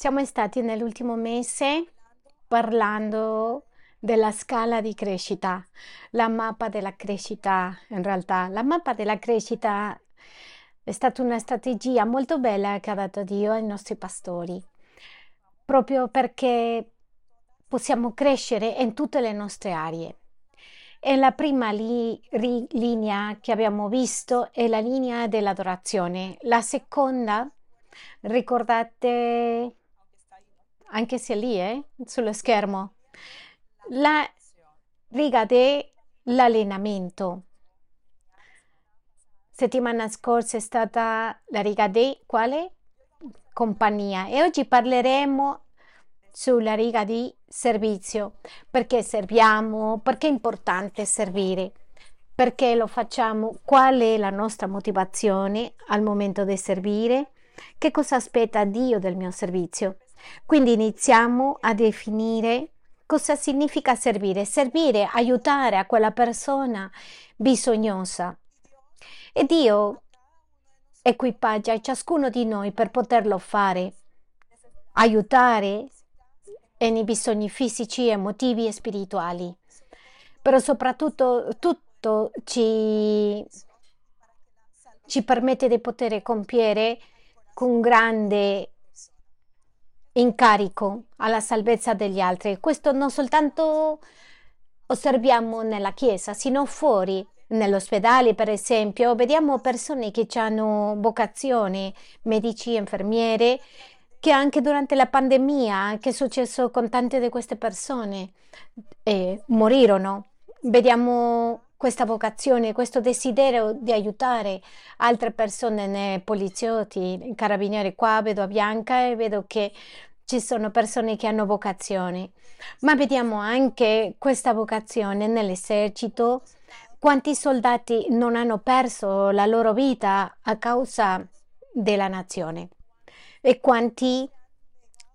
Siamo stati nell'ultimo mese parlando della scala di crescita, la mappa della crescita in realtà. La mappa della crescita è stata una strategia molto bella che ha dato Dio ai nostri pastori, proprio perché possiamo crescere in tutte le nostre aree. E la prima li, ri, linea che abbiamo visto è la linea dell'adorazione. La seconda, ricordate anche se lì eh, sullo schermo, la riga dell'allenamento. Settimana scorsa è stata la riga di quale? Compagnia. E oggi parleremo sulla riga di servizio, perché serviamo, perché è importante servire, perché lo facciamo, qual è la nostra motivazione al momento di servire, che cosa aspetta Dio del mio servizio. Quindi iniziamo a definire cosa significa servire. Servire, aiutare a quella persona bisognosa. E Dio equipaggia ciascuno di noi per poterlo fare, aiutare nei bisogni fisici, emotivi e spirituali. Però soprattutto tutto ci, ci permette di poter compiere con grande incarico alla salvezza degli altri. Questo non soltanto osserviamo nella Chiesa, sino fuori, nell'ospedale per esempio, vediamo persone che hanno vocazione, medici, infermiere, che anche durante la pandemia, che è successo con tante di queste persone, eh, morirono. Vediamo questa vocazione, questo desiderio di aiutare altre persone poliziotti, carabinieri. Qua vedo a Bianca e vedo che ci sono persone che hanno vocazione, ma vediamo anche questa vocazione nell'esercito. Quanti soldati non hanno perso la loro vita a causa della nazione e quanti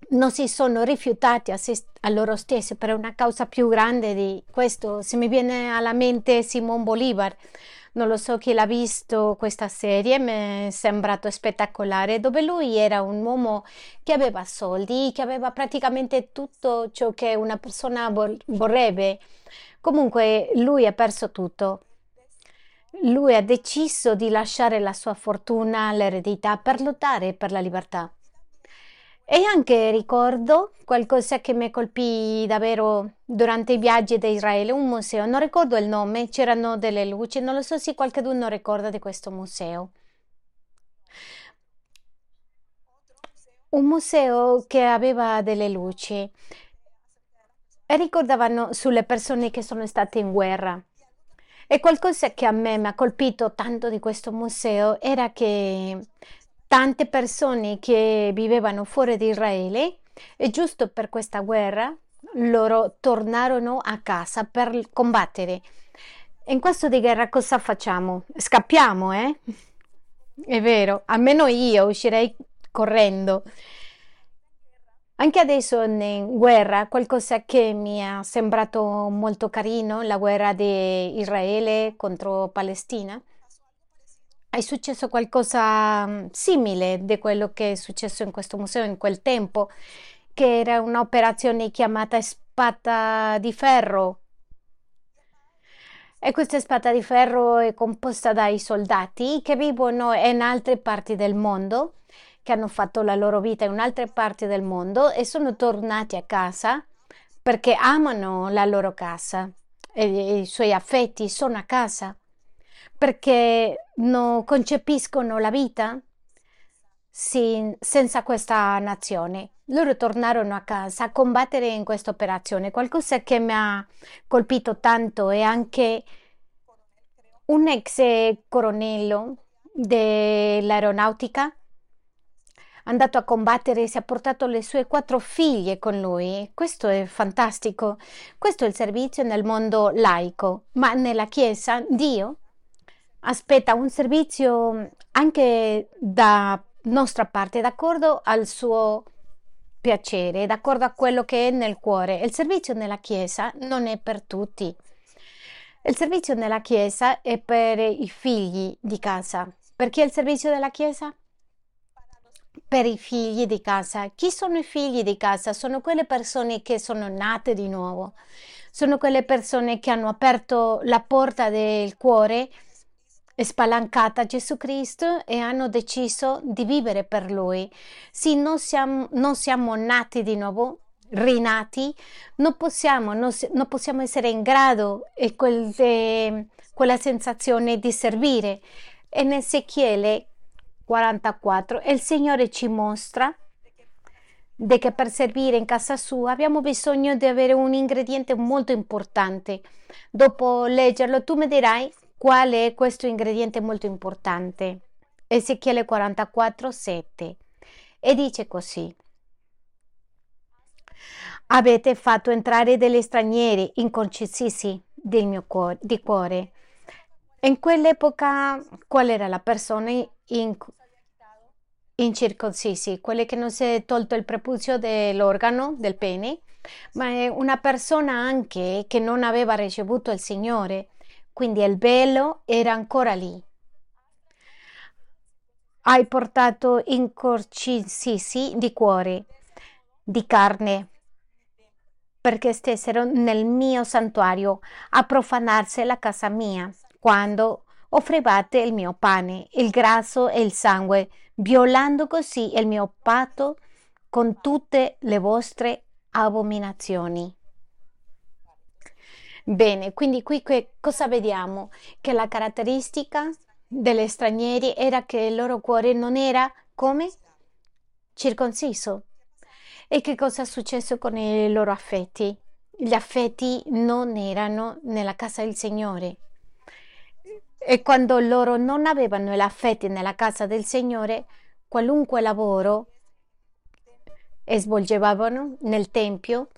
non si sono rifiutati a, se, a loro stessi per una causa più grande di questo. Se mi viene alla mente Simon Bolivar, non lo so chi l'ha visto questa serie, mi è sembrato spettacolare, dove lui era un uomo che aveva soldi, che aveva praticamente tutto ciò che una persona vorrebbe. Comunque lui ha perso tutto. Lui ha deciso di lasciare la sua fortuna, l'eredità, per lottare per la libertà. E anche ricordo qualcosa che mi colpì davvero durante i viaggi da Israele, un museo, non ricordo il nome, c'erano delle luci, non lo so se qualcuno ricorda di questo museo. Un museo che aveva delle luci e ricordavano sulle persone che sono state in guerra. E qualcosa che a me mi ha colpito tanto di questo museo era che tante persone che vivevano fuori di Israele e giusto per questa guerra loro tornarono a casa per combattere. In questo di guerra cosa facciamo? Scappiamo, eh? È vero, almeno io uscirei correndo. Anche adesso in guerra, qualcosa che mi è sembrato molto carino, la guerra di Israele contro Palestina, è successo qualcosa mm, simile di quello che è successo in questo museo in quel tempo, che era un'operazione chiamata Spada di Ferro. E questa spada di ferro è composta dai soldati che vivono in altre parti del mondo, che hanno fatto la loro vita in altre parti del mondo e sono tornati a casa perché amano la loro casa e i suoi affetti sono a casa perché non concepiscono la vita sì, senza questa nazione. Loro tornarono a casa a combattere in questa operazione. Qualcosa che mi ha colpito tanto è anche un ex coronello dell'aeronautica andato a combattere si è portato le sue quattro figlie con lui. Questo è fantastico. Questo è il servizio nel mondo laico, ma nella Chiesa Dio aspetta un servizio anche da nostra parte, d'accordo al suo piacere, d'accordo a quello che è nel cuore. Il servizio nella Chiesa non è per tutti. Il servizio nella Chiesa è per i figli di casa. Perché il servizio della Chiesa? per i figli di casa. Chi sono i figli di casa? Sono quelle persone che sono nate di nuovo, sono quelle persone che hanno aperto la porta del cuore spalancata Gesù Cristo e hanno deciso di vivere per Lui. Sì, non siamo, non siamo nati di nuovo, rinati, non possiamo, non, non possiamo essere in grado e quel, eh, quella sensazione di servire. E in Ezechiele 44 il Signore ci mostra che per servire in casa sua abbiamo bisogno di avere un ingrediente molto importante. Dopo leggerlo tu mi dirai qual è questo ingrediente molto importante. Ezechiele 44, 7. E dice così. Avete fatto entrare degli stranieri inconcisisi del mio cuore, di cuore. In quell'epoca, qual era la persona in, incirconcisi? Quelle che non si è tolto il prepuzio dell'organo, del pene, ma è una persona anche che non aveva ricevuto il Signore, quindi il velo era ancora lì. Hai portato incorcisi di cuore, di carne, perché stessero nel mio santuario a profanarsi la casa mia, quando offrivate il mio pane, il grasso e il sangue, violando così il mio patto con tutte le vostre abominazioni. Bene, quindi qui che cosa vediamo? Che la caratteristica degli stranieri era che il loro cuore non era come circonciso. E che cosa è successo con i loro affetti? Gli affetti non erano nella casa del Signore. E quando loro non avevano gli affetti nella casa del Signore, qualunque lavoro svolgevano nel Tempio,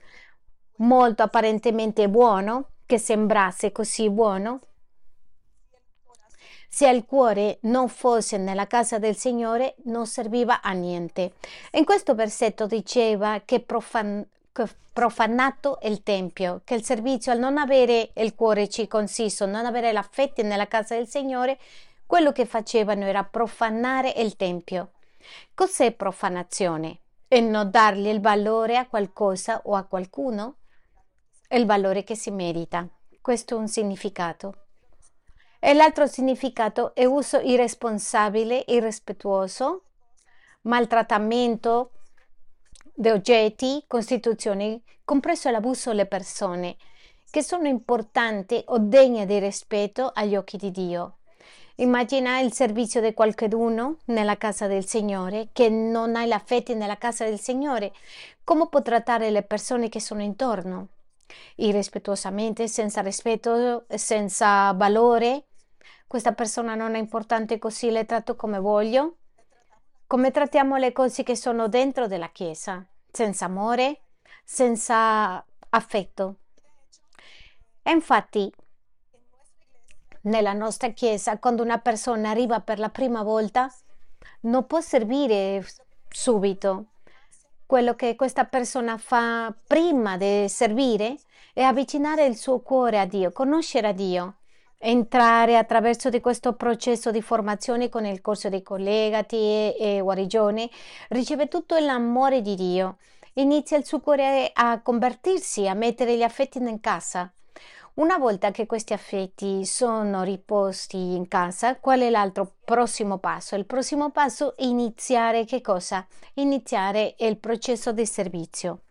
molto apparentemente buono, che sembrasse così buono, se il cuore non fosse nella casa del Signore non serviva a niente. In questo versetto diceva che, profan- profanato il Tempio, che il servizio al non avere il cuore circonciso, non avere l'affetto nella casa del Signore, quello che facevano era profanare il Tempio. Cos'è profanazione? E non dargli il valore a qualcosa o a qualcuno? Il valore che si merita. Questo è un significato. E l'altro significato è uso irresponsabile, irrispettuoso, maltrattamento di oggetti, costituzioni, compreso l'abuso delle persone, che sono importanti o degne di rispetto agli occhi di Dio. Immagina il servizio di qualcuno nella casa del Signore che non ha l'affetto nella casa del Signore. Come può trattare le persone che sono intorno? Irrispettuosamente, senza rispetto, senza valore. Questa persona non è importante così le tratto come voglio. Come trattiamo le cose che sono dentro della Chiesa, senza amore, senza affetto. E infatti, nella nostra Chiesa, quando una persona arriva per la prima volta, non può servire subito, quello che questa persona fa prima di servire è avvicinare il suo cuore a Dio, conoscere a Dio, entrare attraverso di questo processo di formazione con il corso dei collegati e, e guarigione, riceve tutto l'amore di Dio, inizia il suo cuore a convertirsi, a mettere gli affetti in casa. Una volta che questi affetti sono riposti in casa, qual è l'altro prossimo passo? Il prossimo passo è iniziare che cosa? Iniziare il processo di servizio.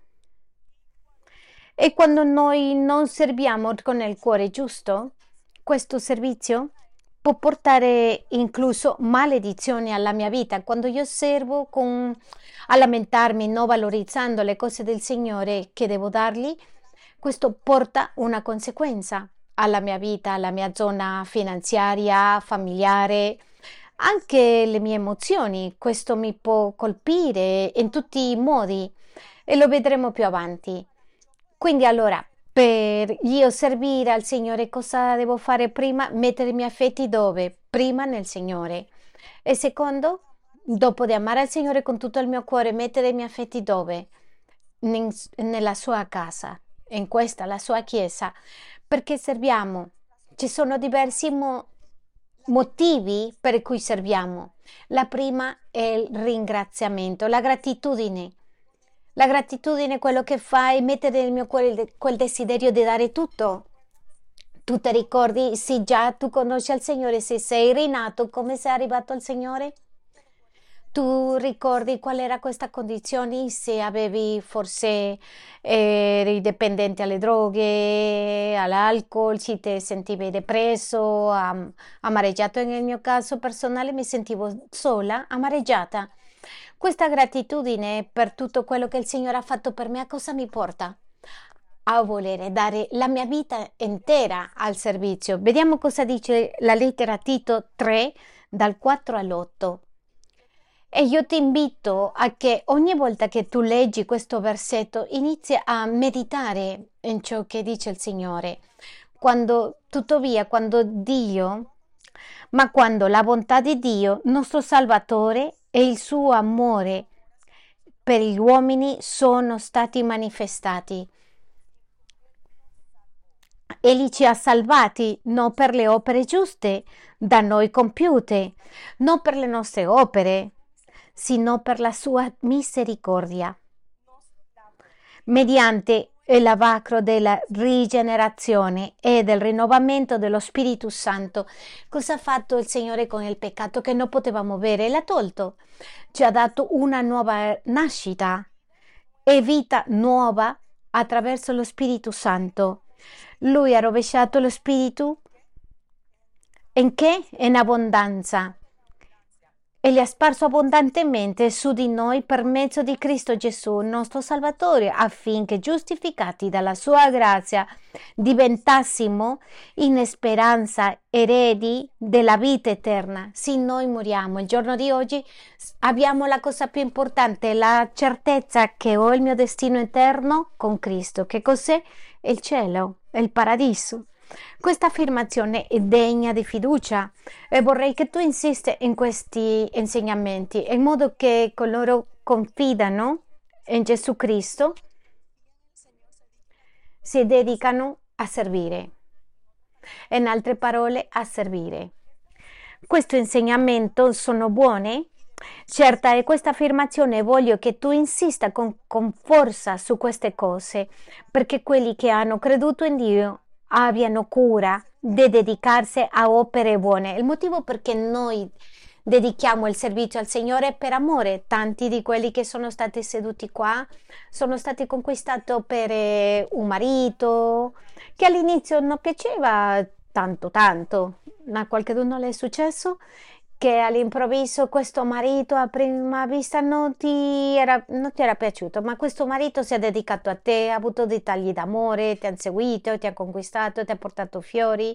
E quando noi non serviamo con il cuore giusto, questo servizio può portare incluso maledizioni alla mia vita. Quando io servo con, a lamentarmi, non valorizzando le cose del Signore che devo dargli, questo porta una conseguenza alla mia vita, alla mia zona finanziaria, familiare, anche le mie emozioni. Questo mi può colpire in tutti i modi e lo vedremo più avanti. Quindi allora, per io servire al Signore, cosa devo fare prima? Mettere i miei affetti dove? Prima nel Signore. E secondo, dopo di amare il Signore con tutto il mio cuore, mettere i miei affetti dove? nella sua casa in questa la sua chiesa perché serviamo. Ci sono diversi mo- motivi per cui serviamo. La prima è il ringraziamento, la gratitudine. La gratitudine è quello che fa è mettere nel mio cuore quel desiderio di dare tutto. Tu ti ricordi, se già tu conosci il Signore, se sei rinato, come sei arrivato al Signore? Tu ricordi qual era questa condizione? Se avevi forse eh, eri dipendente alle droghe, all'alcol, se ti sentivi depresso, am- amareggiato. Nel mio caso personale mi sentivo sola, amareggiata. Questa gratitudine per tutto quello che il Signore ha fatto per me, a cosa mi porta? A volere dare la mia vita intera al servizio. Vediamo cosa dice la lettera Tito 3 dal 4 all'8. E io ti invito a che ogni volta che tu leggi questo versetto inizi a meditare in ciò che dice il Signore. Quando, tuttavia, quando Dio, ma quando la bontà di Dio, nostro Salvatore, e il suo amore per gli uomini sono stati manifestati. Egli ci ha salvati non per le opere giuste da noi compiute, non per le nostre opere, sino per la sua misericordia. Mediante il lavacro della rigenerazione e del rinnovamento dello Spirito Santo. Cosa ha fatto il Signore con il peccato che non potevamo bere? L'ha tolto. Ci ha dato una nuova nascita e vita nuova attraverso lo Spirito Santo. Lui ha rovesciato lo Spirito in che? In abbondanza e li ha sparso abbondantemente su di noi per mezzo di Cristo Gesù, nostro Salvatore, affinché giustificati dalla sua grazia diventassimo in speranza eredi della vita eterna. Se noi moriamo il giorno di oggi, abbiamo la cosa più importante, la certezza che ho il mio destino eterno con Cristo. Che cos'è? Il cielo, il paradiso. Questa affermazione è degna di fiducia e vorrei che tu insista in questi insegnamenti in modo che coloro confidano in Gesù Cristo si dedicano a servire. In altre parole, a servire. Questo insegnamento sono buone? Certa è questa affermazione voglio che tu insista con, con forza su queste cose, perché quelli che hanno creduto in Dio abbiano cura di dedicarsi a opere buone. Il motivo perché noi dedichiamo il servizio al Signore è per amore. Tanti di quelli che sono stati seduti qua sono stati conquistati per un marito che all'inizio non piaceva tanto tanto, ma a qualcuno le è successo che all'improvviso questo marito a prima vista non ti, era, non ti era piaciuto, ma questo marito si è dedicato a te, ha avuto dei tagli d'amore, ti ha seguito, ti ha conquistato, ti ha portato fiori,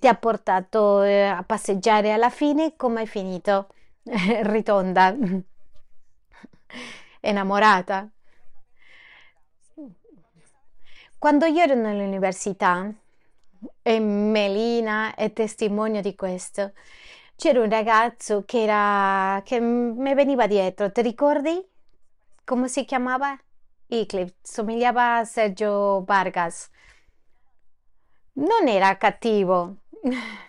ti ha portato eh, a passeggiare alla fine, come è finito? Ritonda, innamorata. Quando io ero nell'università, e Melina è testimone di questo, c'era un ragazzo che, era, che mi veniva dietro, ti ricordi? Come si chiamava? Eclipse, somigliava a Sergio Vargas. Non era cattivo.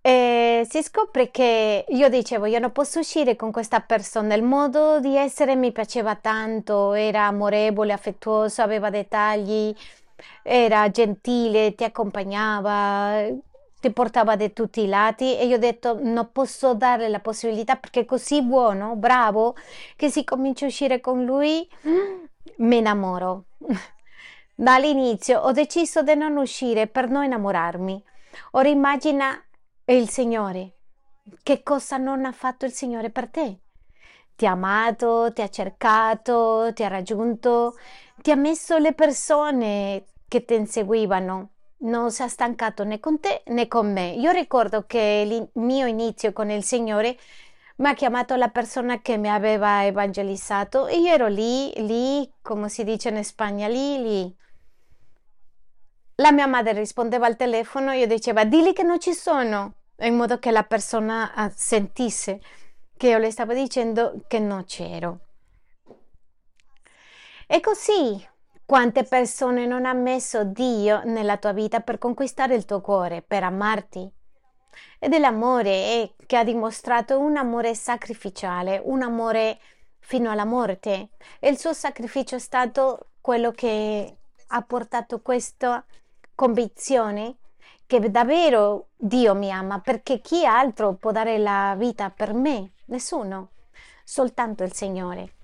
e si scopre che io dicevo, io non posso uscire con questa persona, il modo di essere mi piaceva tanto, era amorevole, affettuoso, aveva dettagli, era gentile, ti accompagnava, ti portava da tutti i lati e io ho detto non posso dare la possibilità perché è così buono, bravo, che si comincia a uscire con lui, mi innamoro. Dall'inizio ho deciso di non uscire per non innamorarmi. Ora immagina il Signore. Che cosa non ha fatto il Signore per te? Ti ha amato, ti ha cercato, ti ha raggiunto, ti ha messo le persone che ti inseguivano non si è stancato né con te né con me. Io ricordo che il mio inizio con il Signore mi ha chiamato la persona che mi aveva evangelizzato e io ero lì, lì, come si dice in Spagna, lì, lì. La mia madre rispondeva al telefono e io diceva, dilli che non ci sono, in modo che la persona ah, sentisse che io le stavo dicendo che non c'ero. E così Quante persone non ha messo Dio nella tua vita per conquistare il tuo cuore, per amarti? Ed è l'amore che ha dimostrato un amore sacrificiale, un amore fino alla morte. E il suo sacrificio è stato quello che ha portato questa convinzione che davvero Dio mi ama, perché chi altro può dare la vita per me? Nessuno, soltanto il Signore.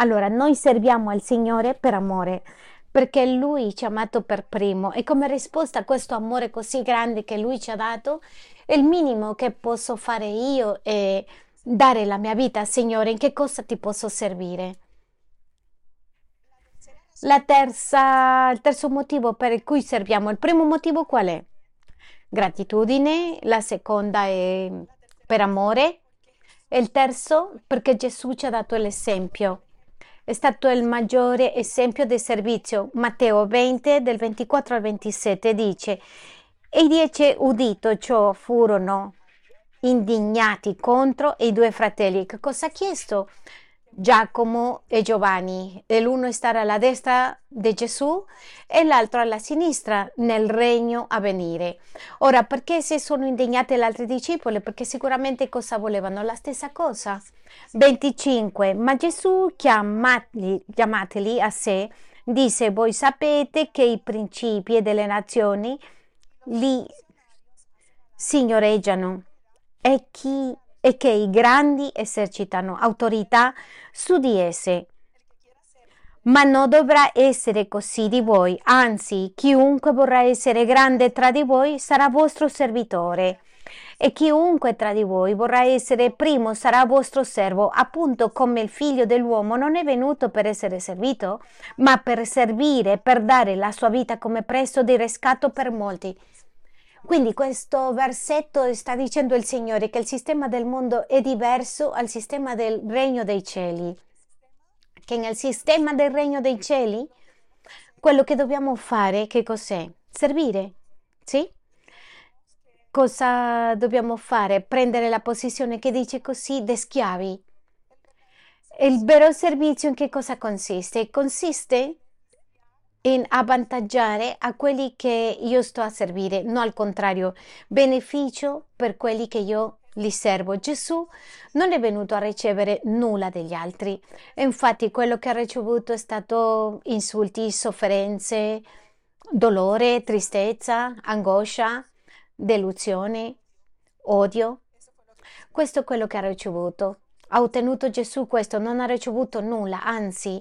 Allora, noi serviamo al Signore per amore, perché Lui ci ha amato per primo e come risposta a questo amore così grande che Lui ci ha dato, il minimo che posso fare io è dare la mia vita, Signore, in che cosa ti posso servire? Terza, il terzo motivo per cui serviamo, il primo motivo qual è? Gratitudine, la seconda è per amore e il terzo perché Gesù ci ha dato l'esempio. È stato il maggiore esempio di servizio. Matteo 20 del 24 al 27 dice e i dieci udito ciò furono indignati contro i due fratelli. Che cosa ha chiesto? Giacomo e Giovanni, l'uno stare alla destra di Gesù e l'altro alla sinistra nel regno a venire. Ora, perché si sono indignati gli altri discepoli? Perché sicuramente cosa volevano? La stessa cosa. 25. Ma Gesù, chiamateli, chiamateli a sé, disse, voi sapete che i principi delle nazioni li signoreggiano e chi e che i grandi esercitano autorità su di esse. Ma non dovrà essere così di voi, anzi, chiunque vorrà essere grande tra di voi sarà vostro servitore. E chiunque tra di voi vorrà essere primo sarà vostro servo, appunto come il figlio dell'uomo non è venuto per essere servito, ma per servire, per dare la sua vita come prezzo di riscatto per molti. Quindi questo versetto sta dicendo il Signore che il sistema del mondo è diverso al sistema del regno dei cieli. Che nel sistema del regno dei cieli quello che dobbiamo fare che cos'è? Servire. Sì? Cosa dobbiamo fare? Prendere la posizione che dice così de schiavi. Il vero servizio in che cosa consiste? Consiste in avvantaggiare a quelli che io sto a servire, non al contrario, beneficio per quelli che io li servo. Gesù non è venuto a ricevere nulla degli altri, infatti quello che ha ricevuto è stato insulti, sofferenze, dolore, tristezza, angoscia, delusione, odio. Questo è quello che ha ricevuto. Ha ottenuto Gesù questo, non ha ricevuto nulla, anzi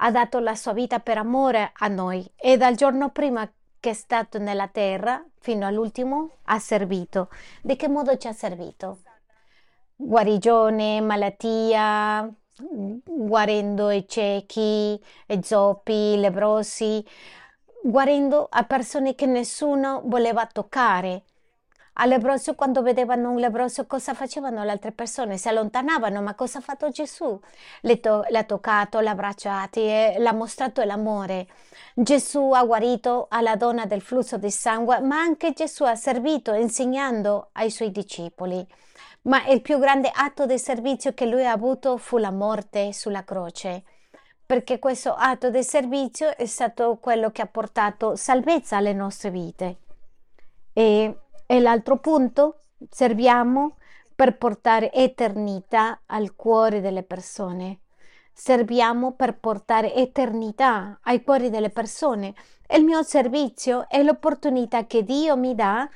ha dato la sua vita per amore a noi e dal giorno prima che è stato nella terra fino all'ultimo ha servito. Di che modo ci ha servito? Guarigione, malattia, guarendo i ciechi, i zoppi, i lebrosi, guarendo a persone che nessuno voleva toccare al lebbroso quando vedevano un lebbroso cosa facevano le altre persone? Si allontanavano, ma cosa ha fatto Gesù? To- l'ha toccato, l'ha abbracciato e l'ha mostrato l'amore. Gesù ha guarito alla donna del flusso di sangue, ma anche Gesù ha servito insegnando ai suoi discepoli. Ma il più grande atto di servizio che lui ha avuto fu la morte sulla croce perché questo atto di servizio è stato quello che ha portato salvezza alle nostre vite. E e l'altro punto, serviamo per portare eternità al cuore delle persone. Serviamo per portare eternità ai cuori delle persone. Il mio servizio è l'opportunità che Dio mi dà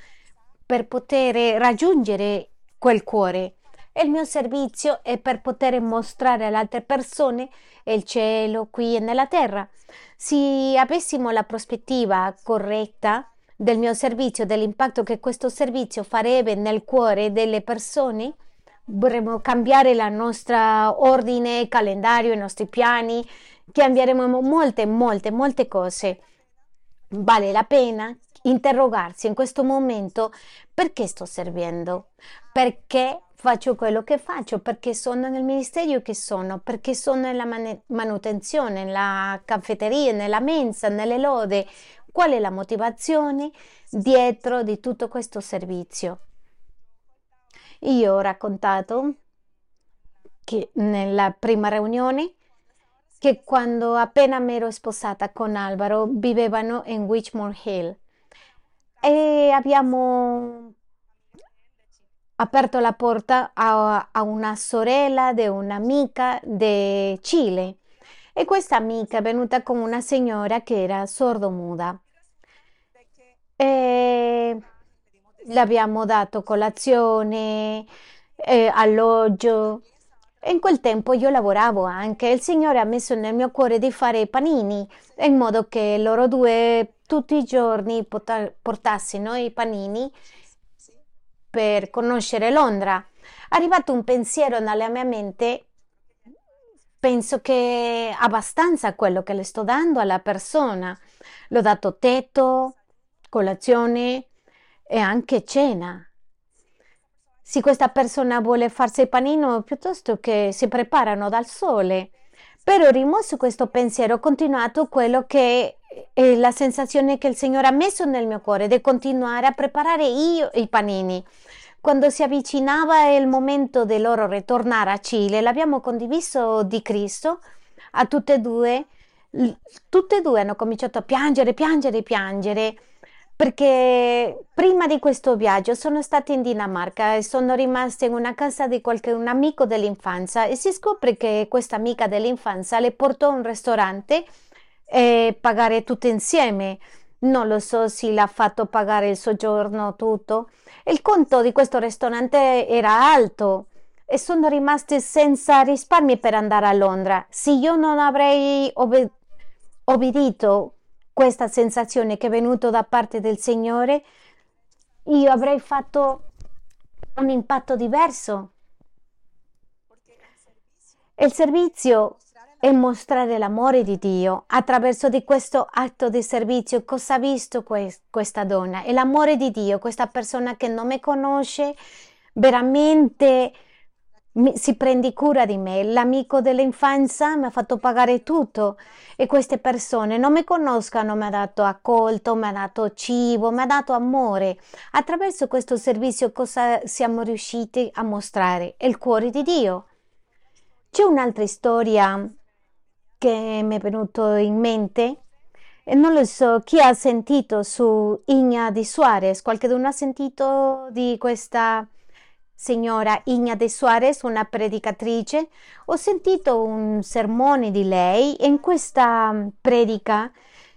per poter raggiungere quel cuore. Il mio servizio è per poter mostrare alle altre persone il cielo qui e nella terra. Se avessimo la prospettiva corretta, del mio servizio, dell'impatto che questo servizio farebbe nel cuore delle persone, vorremmo cambiare il nostro ordine, calendario, i nostri piani, cambieremo molte, molte, molte cose. Vale la pena interrogarsi in questo momento perché sto servendo, perché faccio quello che faccio, perché sono nel ministero che sono, perché sono nella manutenzione, nella caffetteria, nella mensa, nelle lode, Qual è la motivazione dietro di tutto questo servizio? Io ho raccontato che nella prima riunione che quando appena mi ero sposata con Alvaro vivevano in Richmond Hill e abbiamo aperto la porta a, a una sorella di un'amica di Cile e questa amica è venuta con una signora che era sordomuda e le abbiamo dato colazione, eh, alloggio. In quel tempo io lavoravo anche. Il Signore ha messo nel mio cuore di fare panini in modo che loro due tutti i giorni portassero i panini per conoscere Londra. È arrivato un pensiero nella mia mente. Penso che abbastanza quello che le sto dando alla persona. L'ho dato tetto, colazione e anche cena. Se questa persona vuole farsi il panino piuttosto che si preparano dal sole. Però rimosso questo pensiero, ho continuato quello che è la sensazione che il Signore ha messo nel mio cuore di continuare a preparare io i panini. Quando si avvicinava il momento di loro ritornare a Cile, l'abbiamo condiviso di Cristo a tutte e due. Tutte e due hanno cominciato a piangere, piangere, piangere perché prima di questo viaggio sono stata in Dinamarca e sono rimasta in una casa di qualche un amico dell'infanzia e si scopre che questa amica dell'infanzia le portò a un ristorante e pagare tutte insieme. Non lo so se l'ha fatto pagare il soggiorno tutto. Il conto di questo ristorante era alto e sono rimasta senza risparmi per andare a Londra. Se io non avrei obe- obbedito questa sensazione che è venuta da parte del Signore, io avrei fatto un impatto diverso. Il servizio è mostrare l'amore di Dio attraverso di questo atto di servizio. Cosa ha visto questa donna? È l'amore di Dio, questa persona che non mi conosce, veramente si prende cura di me. L'amico dell'infanzia mi ha fatto pagare tutto e queste persone non mi conoscono, mi ha dato accolto, mi ha dato cibo, mi ha dato amore. Attraverso questo servizio cosa siamo riusciti a mostrare? Il cuore di Dio. C'è un'altra storia che mi è venuta in mente e non lo so chi ha sentito su Igna di Suarez, qualcuno ha sentito di questa signora Igna de Suarez, una predicatrice, ho sentito un sermone di lei e in questa mm, predica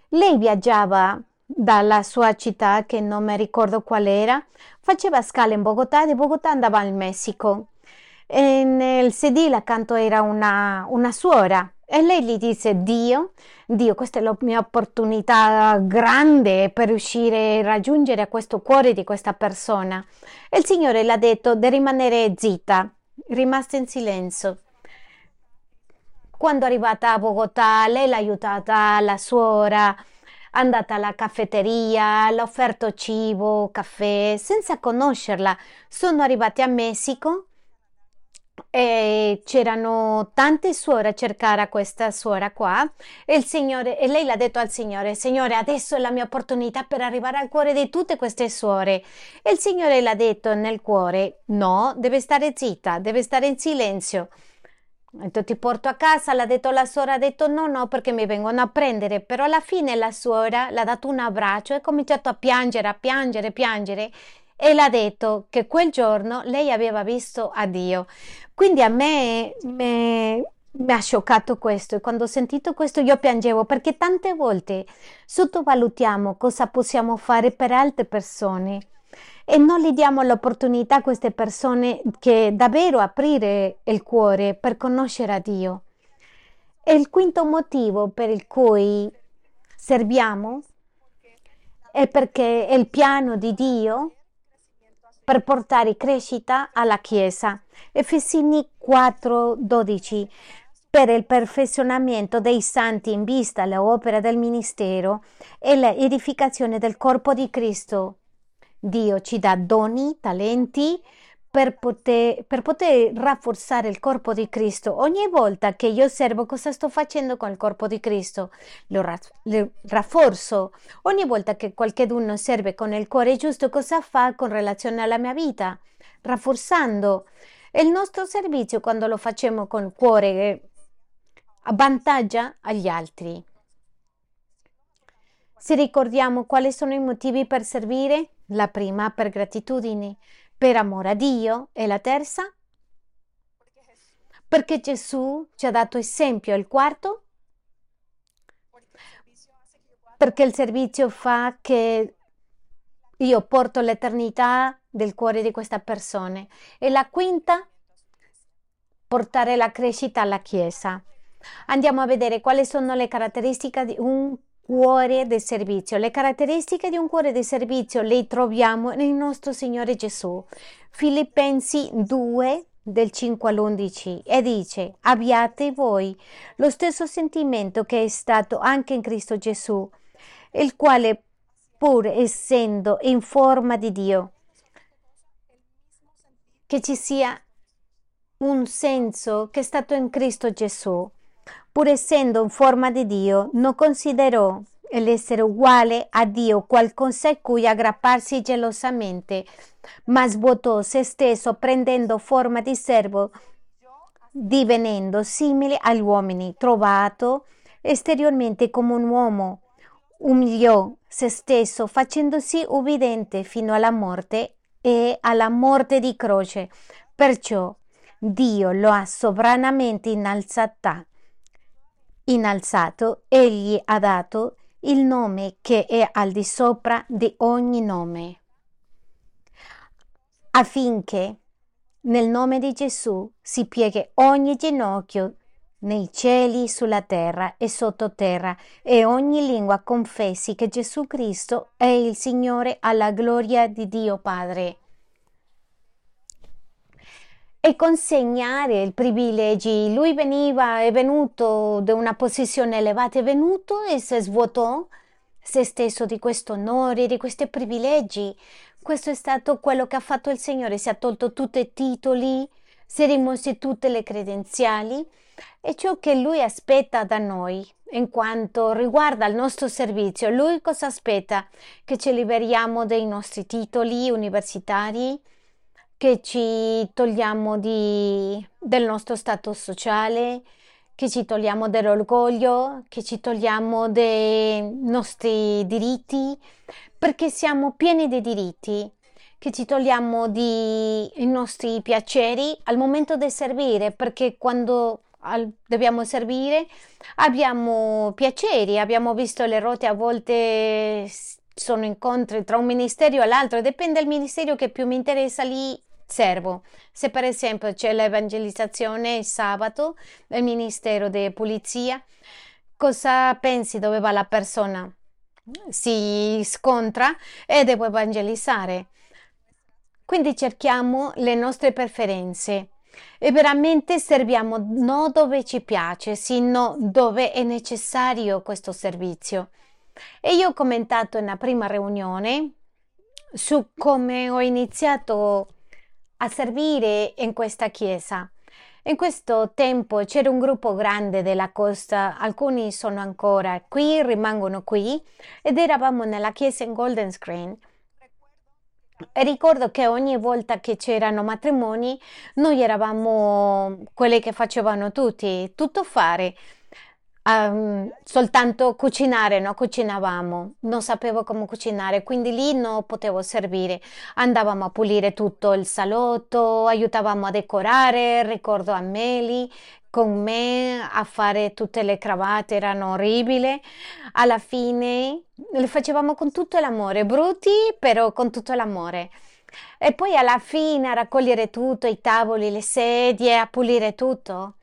lei viaggiava dalla sua città, che non mi ricordo qual era, faceva scala in Bogotà e da Bogotà andava al Messico. E nel sedile accanto era una, una suora e lei gli disse, Dio, Dio, questa è la mia opportunità grande per riuscire a raggiungere questo cuore di questa persona. E il Signore le ha detto di rimanere zitta, rimasta in silenzio. Quando è arrivata a Bogotà, lei l'ha aiutata, la suora, è andata alla caffetteria, le ha offerto cibo, caffè, senza conoscerla. Sono arrivati a Messico c'erano tante suore a cercare questa suora qua. E, signore, e lei l'ha detto al Signore, Signore adesso è la mia opportunità per arrivare al cuore di tutte queste suore. E il Signore l'ha detto nel cuore, no, deve stare zitta, deve stare in silenzio. Ti porto a casa, l'ha detto la suora, ha detto no, no, perché mi vengono a prendere, però alla fine la suora l'ha dato un abbraccio e ha cominciato a piangere, a piangere, a piangere e l'ha detto che quel giorno lei aveva visto a Dio. Quindi a me mi ha scioccato questo e quando ho sentito questo io piangevo perché tante volte sottovalutiamo cosa possiamo fare per altre persone e non gli diamo l'opportunità a queste persone che davvero aprire il cuore per conoscere a Dio. E il quinto motivo per il cui serviamo è perché il piano di Dio per portare crescita alla Chiesa. Efesini 4:12 per il perfezionamento dei santi in vista all'opera del ministero e l'edificazione del corpo di Cristo. Dio ci dà doni, talenti per poter, per poter, rafforzare il corpo di Cristo. Ogni volta che io osservo cosa sto facendo con il corpo di Cristo, lo, lo rafforzo. Ogni volta che qualcuno serve con il cuore giusto, cosa fa con relazione alla mia vita? Rafforzando. il nostro servizio, quando lo facciamo con il cuore avvantaggia agli altri. Se ricordiamo quali sono i motivi per servire, la prima per gratitudine, per amore a Dio e la terza perché Gesù ci ha dato esempio. Il quarto perché il servizio fa che io porto l'eternità del cuore di questa persona. E la quinta, portare la crescita alla Chiesa. Andiamo a vedere quali sono le caratteristiche di un cuore di servizio. Le caratteristiche di un cuore di servizio le troviamo nel nostro Signore Gesù. Filippensi 2, del 5 all'11 e dice abbiate voi lo stesso sentimento che è stato anche in Cristo Gesù, il quale pur essendo in forma di Dio, che ci sia un senso che è stato in Cristo Gesù, pur essendo in forma di Dio, non considerò l'essere uguale a Dio qualcosa a cui aggrapparsi gelosamente, ma svuotò se stesso prendendo forma di servo, divenendo simile agli uomini, trovato esteriormente come un uomo, umiliò se stesso facendosi ubbidiente fino alla morte e alla morte di croce. Perciò Dio lo ha sovranamente innalzata. Innalzato, egli ha dato il nome che è al di sopra di ogni nome, affinché nel nome di Gesù si pieghi ogni ginocchio nei cieli, sulla terra e sottoterra, e ogni lingua confessi che Gesù Cristo è il Signore alla gloria di Dio Padre. E consegnare i privilegi. Lui veniva, è venuto da una posizione elevata, è venuto e si svuotò se stesso di questo onore, di questi privilegi. Questo è stato quello che ha fatto il Signore, si è tolto tutti i titoli, si è rimosse tutte le credenziali è ciò che Lui aspetta da noi in quanto riguarda il nostro servizio. Lui cosa aspetta? Che ci liberiamo dei nostri titoli universitari, che ci togliamo di, del nostro stato sociale, che ci togliamo dell'orgoglio, che ci togliamo dei nostri diritti, perché siamo pieni di diritti, che ci togliamo dei nostri piaceri al momento di servire, perché quando al, dobbiamo servire, abbiamo piaceri, abbiamo visto le rotte a volte sono incontri tra un ministero e l'altro, dipende dal ministero che più mi interessa, lì servo. Se per esempio c'è l'evangelizzazione il sabato nel ministero di pulizia, cosa pensi dove va la persona? Si scontra e devo evangelizzare. Quindi cerchiamo le nostre preferenze e veramente serviamo non dove ci piace, sino dove è necessario questo servizio. E io ho commentato nella prima riunione su come ho iniziato a servire in questa chiesa. In questo tempo c'era un gruppo grande della costa, alcuni sono ancora qui, rimangono qui, ed eravamo nella chiesa in Golden Screen e ricordo che ogni volta che c'erano matrimoni, noi eravamo quelli che facevano tutti, tutto fare. Um, soltanto cucinare, no? Cucinavamo, non sapevo come cucinare, quindi lì non potevo servire. Andavamo a pulire tutto il salotto, aiutavamo a decorare, ricordo a Meli con me a fare tutte le cravatte, erano orribili. Alla fine le facevamo con tutto l'amore, brutti però con tutto l'amore. E poi alla fine a raccogliere tutto, i tavoli, le sedie, a pulire tutto,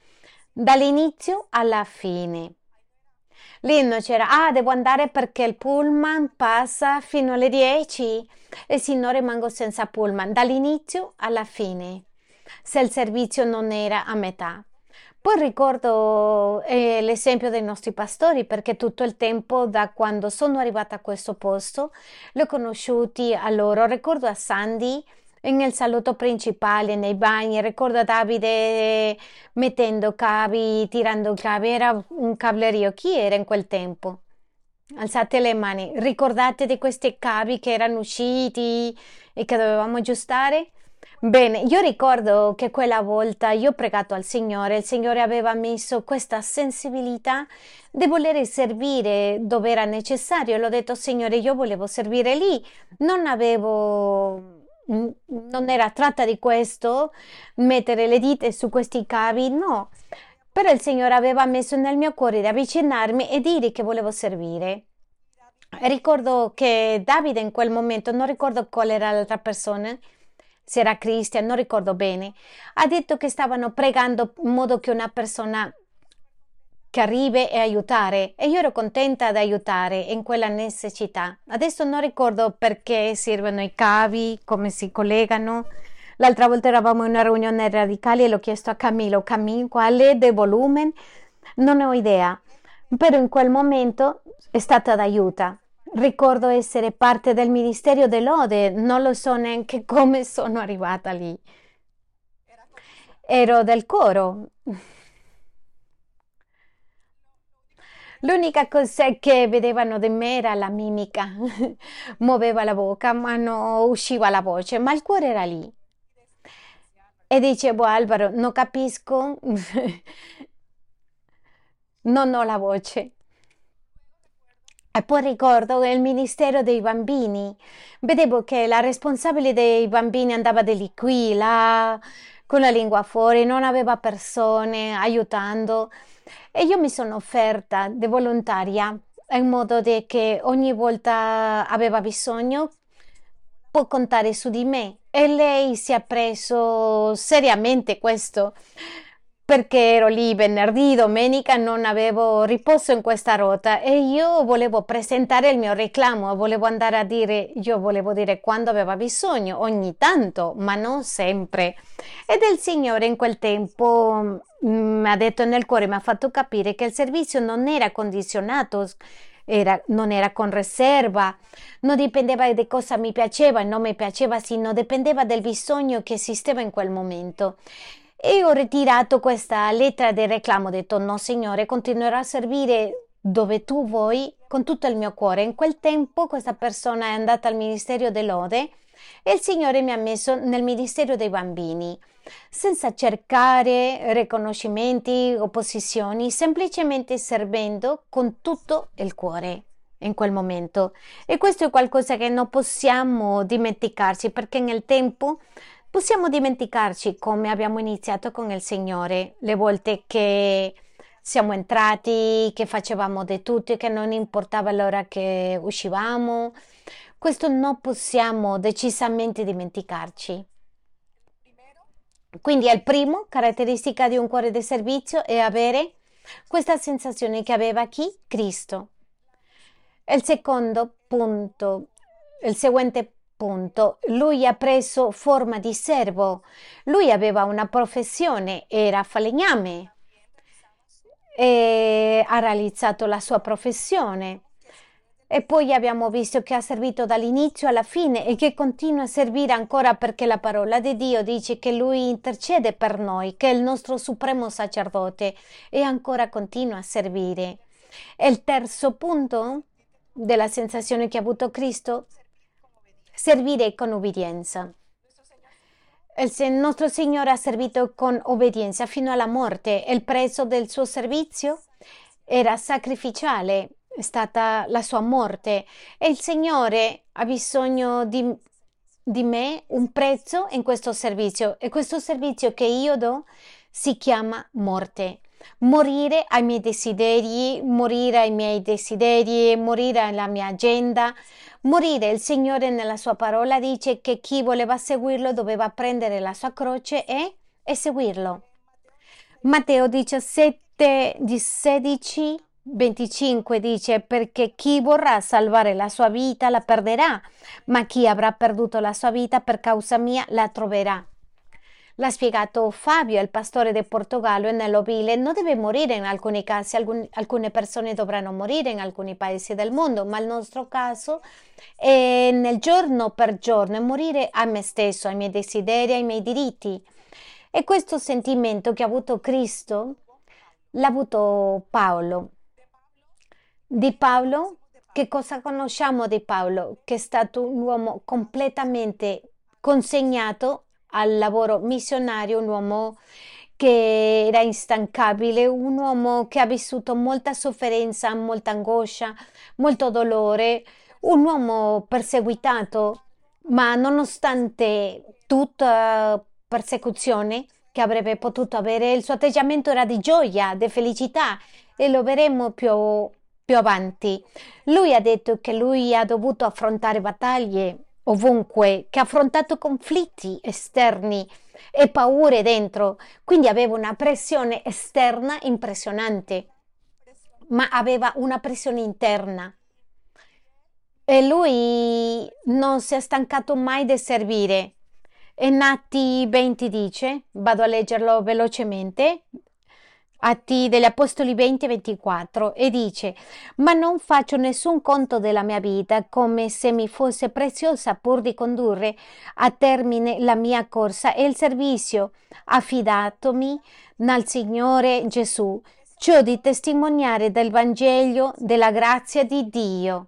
dall'inizio alla fine. Non c'era, ah, devo andare perché il pullman passa fino alle 10 e se no rimango senza pullman, dall'inizio alla fine, se il servizio non era a metà. Poi ricordo eh, l'esempio dei nostri pastori perché tutto il tempo da quando sono arrivata a questo posto li ho conosciuti a loro. Ricordo a Sandy nel salotto principale, nei bagni, ricordo Davide mettendo cavi, tirando cavi, era un cablerio. Chi era in quel tempo? Alzate le mani, ricordate di questi cavi che erano usciti e che dovevamo aggiustare? Bene, io ricordo che quella volta io ho pregato al Signore, il Signore aveva messo questa sensibilità di voler servire dove era necessario. L'ho detto, Signore, io volevo servire lì, non avevo non era tratta di questo, mettere le dita su questi cavi, no. Però il Signore aveva messo nel mio cuore di avvicinarmi e dire che volevo servire. Ricordo che Davide in quel momento, non ricordo qual era l'altra persona, se era Cristian, non ricordo bene, ha detto che stavano pregando in modo che una persona che arrivi e aiutare e io ero contenta di aiutare in quella necessità. Adesso non ricordo perché servono i cavi, come si collegano. L'altra volta eravamo in una riunione radicale e l'ho chiesto a Camillo, Camillo, quale il volume? Non ho idea, però in quel momento è stata d'aiuto. Ricordo essere parte del Ministero dell'Ode, non lo so neanche come sono arrivata lì. Ero del coro. L'unica cosa che vedevano di me era la mimica, muoveva la bocca ma non usciva la voce, ma il cuore era lì. E dicevo Alvaro, non capisco, non ho la voce. E poi ricordo il Ministero dei Bambini, vedevo che la responsabile dei bambini andava di qui, là, con la lingua fuori, non aveva persone aiutando. E io mi sono offerta di volontaria in modo che ogni volta aveva bisogno può contare su di me e lei si è preso seriamente questo perché ero lì venerdì, domenica non avevo riposo in questa rota e io volevo presentare il mio reclamo, volevo andare a dire, io volevo dire quando aveva bisogno, ogni tanto, ma non sempre. Ed il Signore in quel tempo mi ha detto nel cuore, mi ha fatto capire che il servizio non era condizionato. Era, non era con riserva, non dipendeva da cosa mi piaceva e non mi piaceva, sino dipendeva dal bisogno che esisteva in quel momento. E ho ritirato questa lettera di reclamo, ho detto no signore, continuerò a servire dove tu vuoi con tutto il mio cuore. In quel tempo questa persona è andata al Ministero dell'Ode e il Signore mi ha messo nel Ministero dei Bambini, senza cercare riconoscimenti o posizioni, semplicemente servendo con tutto il cuore in quel momento. E questo è qualcosa che non possiamo dimenticarci perché nel tempo Possiamo dimenticarci come abbiamo iniziato con il Signore, le volte che siamo entrati, che facevamo di tutto, che non importava l'ora che uscivamo. Questo non possiamo decisamente dimenticarci. Quindi il primo, caratteristica di un cuore di servizio, è avere questa sensazione che aveva chi? Cristo. Il secondo punto, il seguente punto, lui ha preso forma di servo. Lui aveva una professione, era falegname e ha realizzato la sua professione. E poi abbiamo visto che ha servito dall'inizio alla fine e che continua a servire ancora perché la parola di Dio dice che lui intercede per noi, che è il nostro supremo sacerdote e ancora continua a servire. E il terzo punto della sensazione che ha avuto Cristo servire con obbedienza. Il nostro Signore ha servito con obbedienza fino alla morte il prezzo del suo servizio era sacrificiale, è stata la sua morte e il Signore ha bisogno di, di me un prezzo in questo servizio e questo servizio che io do si chiama morte. Morire ai miei desideri, morire ai miei desideri, morire alla mia agenda, morire. Il Signore nella sua parola dice che chi voleva seguirlo doveva prendere la sua croce e, e seguirlo. Matteo 17, 16, 25 dice perché chi vorrà salvare la sua vita la perderà, ma chi avrà perduto la sua vita per causa mia la troverà. L'ha spiegato Fabio, il pastore del Portogallo, e nell'ovile non deve morire in alcuni casi, alcun, alcune persone dovranno morire in alcuni paesi del mondo, ma il nostro caso è nel giorno per giorno, è morire a me stesso, ai miei desideri, ai miei diritti. E questo sentimento che ha avuto Cristo l'ha avuto Paolo. Di Paolo, che cosa conosciamo di Paolo? Che è stato un uomo completamente consegnato al lavoro missionario, un uomo che era instancabile, un uomo che ha vissuto molta sofferenza, molta angoscia, molto dolore, un uomo perseguitato, ma nonostante tutta persecuzione che avrebbe potuto avere, il suo atteggiamento era di gioia, di felicità e lo vedremo più, più avanti. Lui ha detto che lui ha dovuto affrontare battaglie ovunque, che ha affrontato conflitti esterni e paure dentro, quindi aveva una pressione esterna impressionante, ma aveva una pressione interna. E lui non si è stancato mai di servire. E Natti 20 dice, vado a leggerlo velocemente, Atti degli Apostoli 20 e 24 e dice ma non faccio nessun conto della mia vita come se mi fosse preziosa pur di condurre a termine la mia corsa e il servizio affidatomi al Signore Gesù ciò di testimoniare del Vangelo della grazia di Dio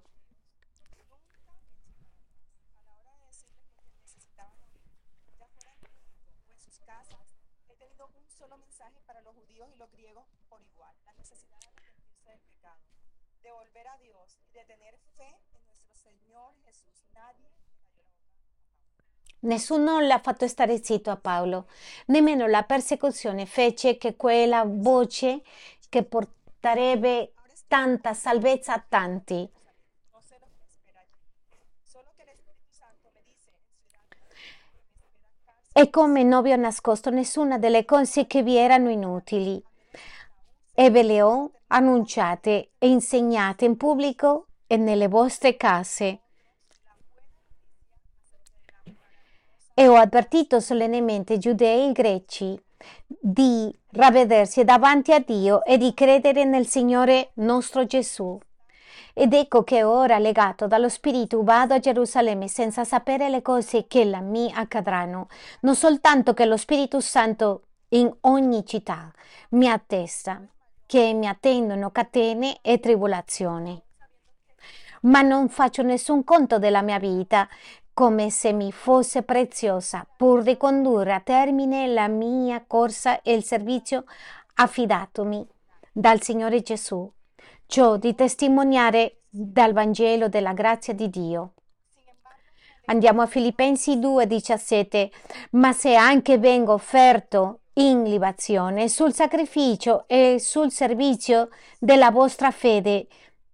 Nessuno l'ha fatto stare zitto a Paolo, nemmeno la persecuzione fece che quella voce che porterebbe tanta salvezza a tanti. E come non vi ho nascosto nessuna delle cose che vi erano inutili. E ve le ho annunciate e insegnate in pubblico e nelle vostre case. E ho avvertito solennemente i giudei e i greci di ravvedersi davanti a Dio e di credere nel Signore nostro Gesù. Ed ecco che ora, legato dallo Spirito, vado a Gerusalemme senza sapere le cose che là mi accadranno, non soltanto che lo Spirito Santo in ogni città mi attesta che mi attendono catene e tribolazioni. Ma non faccio nessun conto della mia vita, come se mi fosse preziosa, pur di condurre a termine la mia corsa e il servizio affidatomi dal Signore Gesù, ciò di testimoniare dal Vangelo della grazia di Dio. Andiamo a Filipensi 2,17. Ma se anche vengo offerto in libazione sul sacrificio e sul servizio della vostra fede,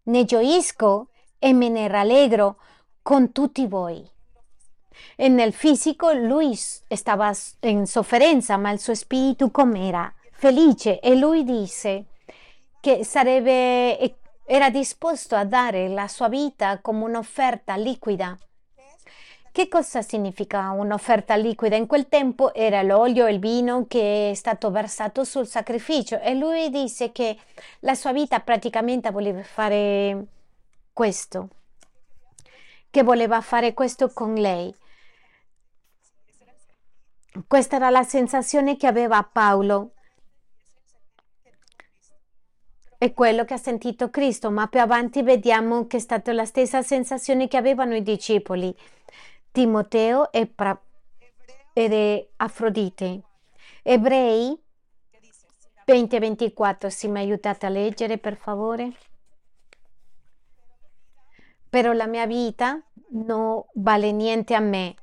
ne gioisco e me ne rallegro con tutti voi. E nel fisico lui stava in sofferenza, ma il suo spirito com'era? Felice. E lui disse che sarebbe, era disposto a dare la sua vita come un'offerta liquida. Che cosa significa un'offerta liquida? In quel tempo era l'olio e il vino che è stato versato sul sacrificio e lui disse che la sua vita praticamente voleva fare questo, che voleva fare questo con lei. Questa era la sensazione che aveva Paolo. È quello che ha sentito Cristo, ma più avanti vediamo che è stata la stessa sensazione che avevano i discepoli, Timoteo e, pra- ed Afrodite. Ebrei 20 e 24, se mi aiutate a leggere per favore. Però la mia vita non vale niente a me,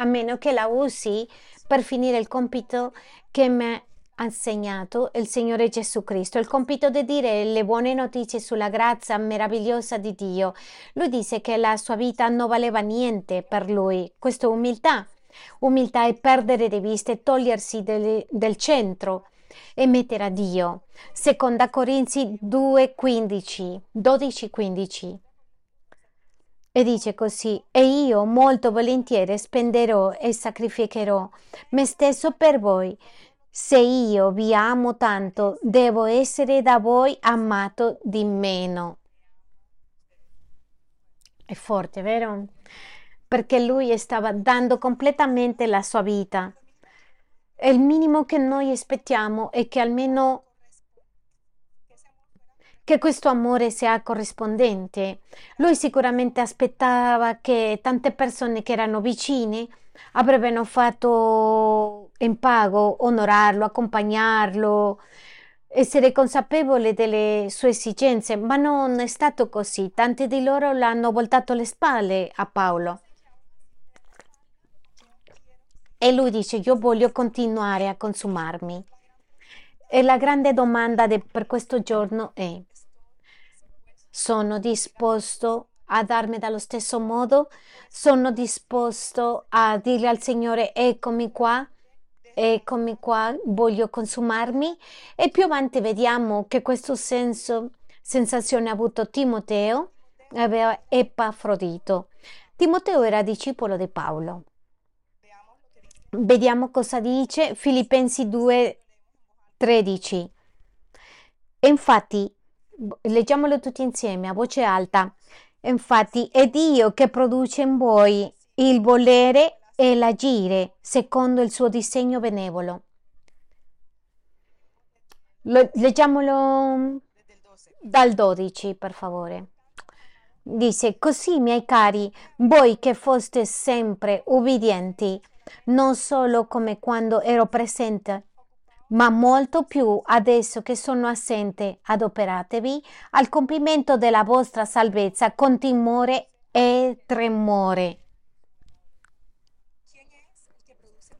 a meno che la usi per finire il compito che mi ha insegnato il Signore Gesù Cristo, il compito di dire le buone notizie sulla grazia meravigliosa di Dio. Lui disse che la sua vita non valeva niente per lui. Questa umiltà. Umiltà è perdere di vista e togliersi del, del centro e mettere a Dio. Seconda Corinzi 2:15, 12:15. E dice così, e io molto volentieri spenderò e sacrificherò me stesso per voi. Se io vi amo tanto, devo essere da voi amato di meno. È forte, vero? Perché lui stava dando completamente la sua vita. E il minimo che noi aspettiamo è che almeno che questo amore sia corrispondente. Lui sicuramente aspettava che tante persone che erano vicine avrebbero fatto in pago onorarlo, accompagnarlo, essere consapevole delle sue esigenze, ma non è stato così. Tanti di loro l'hanno voltato le spalle a Paolo. E lui dice, io voglio continuare a consumarmi. E la grande domanda de, per questo giorno è, sono disposto a darmi dallo stesso modo? Sono disposto a dire al Signore, eccomi qua? eccomi qua, voglio consumarmi e più avanti vediamo che questo senso, sensazione ha avuto Timoteo, aveva Epafrodito. Timoteo era discepolo di Paolo. Vediamo cosa dice Filippensi 2, 13. infatti, leggiamolo tutti insieme a voce alta. Infatti è Dio che produce in voi il volere e l'agire secondo il suo disegno benevolo. Lo, leggiamolo dal 12, per favore. Dice, così miei cari, voi che foste sempre ubbidienti, non solo come quando ero presente, ma molto più adesso che sono assente, adoperatevi al compimento della vostra salvezza con timore e tremore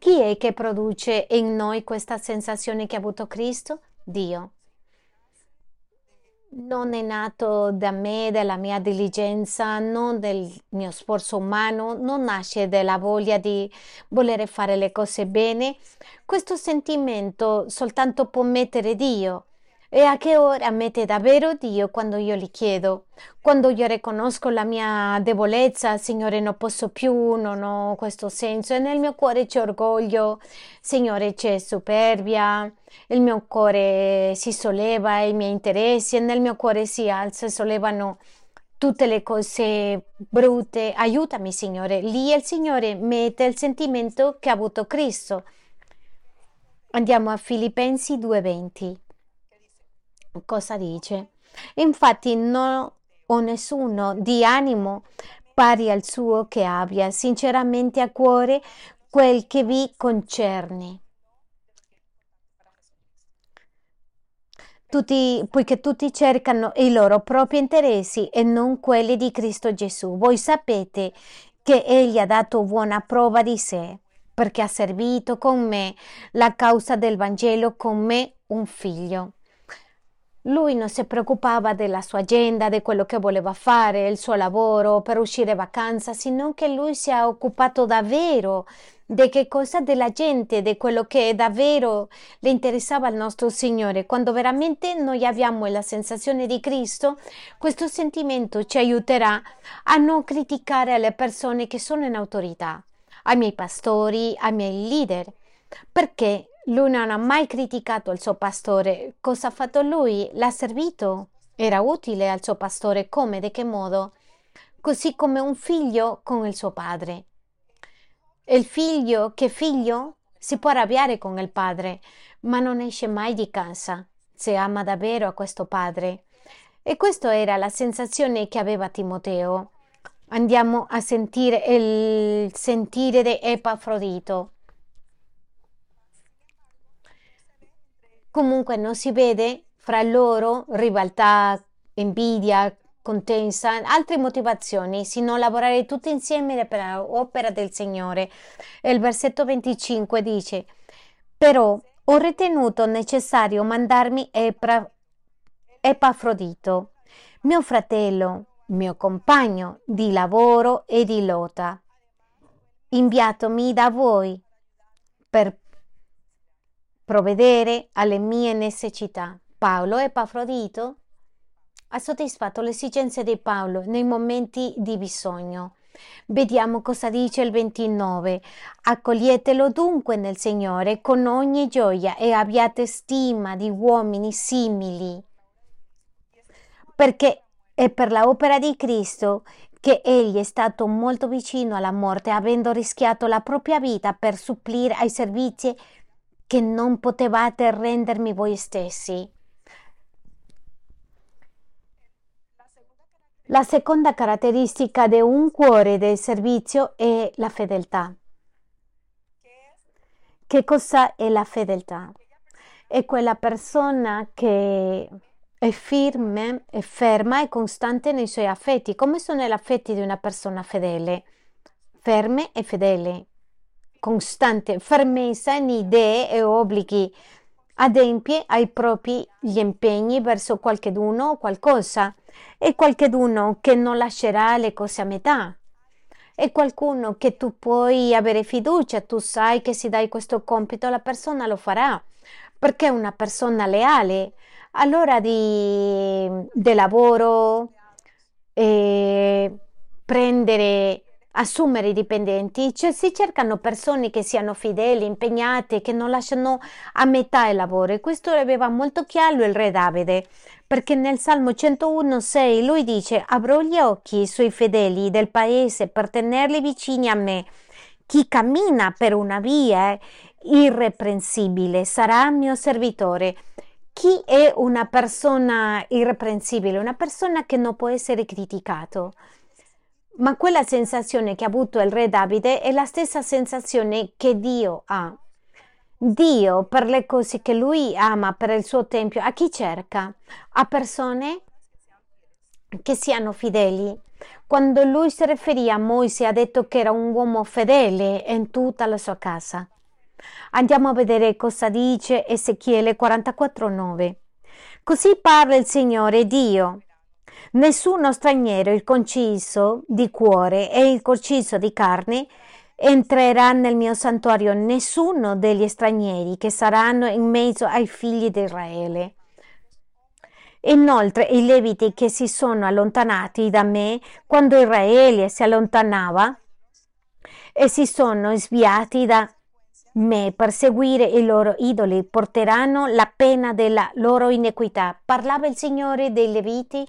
Chi è che produce in noi questa sensazione che ha avuto Cristo? Dio. Non è nato da me, dalla mia diligenza, non del mio sforzo umano, non nasce dalla voglia di volere fare le cose bene. Questo sentimento soltanto può mettere Dio e a che ora mette davvero Dio quando io gli chiedo? Quando io riconosco la mia debolezza, Signore, non posso più, non ho questo senso e nel mio cuore c'è orgoglio, Signore, c'è superbia, il mio cuore si solleva, i miei interessi e nel mio cuore si alza e sollevano tutte le cose brutte. Aiutami, Signore. Lì il Signore mette il sentimento che ha avuto Cristo. Andiamo a Filipensi 2:20 cosa dice. Infatti non ho nessuno di animo pari al suo che abbia sinceramente a cuore quel che vi concerne. Tutti, poiché tutti cercano i loro propri interessi e non quelli di Cristo Gesù. Voi sapete che Egli ha dato buona prova di sé, perché ha servito con me la causa del Vangelo con me un figlio. Lui non si preoccupava della sua agenda, di quello che voleva fare, il suo lavoro per uscire vacanza, sino che lui si è occupato davvero di che cosa della gente, di quello che davvero le interessava al nostro Signore. Quando veramente noi abbiamo la sensazione di Cristo, questo sentimento ci aiuterà a non criticare le persone che sono in autorità, ai miei pastori, ai miei leader, perché lui non ha mai criticato il suo pastore. Cosa ha fatto lui? L'ha servito. Era utile al suo pastore. Come? Di che modo? Così come un figlio con il suo padre. Il figlio che figlio si può arrabbiare con il padre, ma non esce mai di casa se ama davvero a questo padre. E questa era la sensazione che aveva Timoteo. Andiamo a sentire il sentire di Epafrodito. Comunque non si vede fra loro rivalità, invidia, contenza, altre motivazioni, sino lavorare tutti insieme per l'opera del Signore. Il versetto 25 dice, però ho ritenuto necessario mandarmi Epra, Epafrodito, mio fratello, mio compagno di lavoro e di lotta, inviatomi da voi per provvedere alle mie necessità. Paolo Epafrodito ha soddisfatto le esigenze di Paolo nei momenti di bisogno. Vediamo cosa dice il 29. Accoglietelo dunque nel Signore con ogni gioia e abbiate stima di uomini simili, perché è per l'opera di Cristo che egli è stato molto vicino alla morte, avendo rischiato la propria vita per supplire ai servizi che non potevate rendermi voi stessi. La seconda caratteristica di un cuore del servizio è la fedeltà. Che cosa è la fedeltà? È quella persona che è firme, è ferma e costante nei suoi affetti. Come sono gli affetti di una persona fedele? Ferme e fedele, costante, fermezza in idee e obblighi, adempie ai propri impegni verso qualcheduno o qualcosa, e qualcheduno che non lascerà le cose a metà. È qualcuno che tu puoi avere fiducia, tu sai che se dai questo compito la persona lo farà, perché è una persona leale. Allora di, di lavoro, eh, prendere assumere i dipendenti, cioè si cercano persone che siano fedeli, impegnate, che non lasciano a metà il lavoro. E questo aveva molto chiaro il re Davide, perché nel Salmo 101,6 lui dice: Avrò gli occhi sui fedeli del paese per tenerli vicini a me. Chi cammina per una via irreprensibile sarà mio servitore. Chi è una persona irreprensibile? Una persona che non può essere criticato. Ma quella sensazione che ha avuto il re Davide è la stessa sensazione che Dio ha. Dio per le cose che lui ama, per il suo tempio, a chi cerca? A persone che siano fedeli. Quando lui si riferì a Moise ha detto che era un uomo fedele in tutta la sua casa. Andiamo a vedere cosa dice Ezechiele 44:9. Così parla il Signore Dio. Nessuno straniero, il conciso di cuore e il conciso di carne, entrerà nel mio santuario, nessuno degli stranieri che saranno in mezzo ai figli di Israele. Inoltre i leviti che si sono allontanati da me quando Israele si allontanava e si sono sviati da me per seguire i loro idoli porteranno la pena della loro inequità. Parlava il Signore dei leviti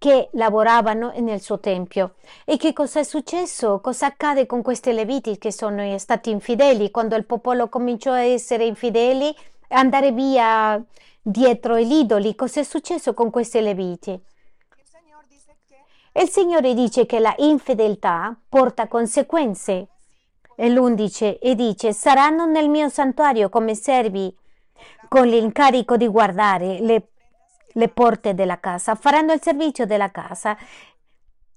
che lavoravano nel suo tempio. E che cosa è successo? Cosa accade con questi leviti che sono stati infideli quando il popolo cominciò a essere infideli andare via dietro gli idoli? Cosa è successo con questi leviti? Il Signore dice che la infedeltà porta conseguenze. E l'11 e dice saranno nel mio santuario come servi con l'incarico di guardare le le porte della casa, faranno il servizio della casa,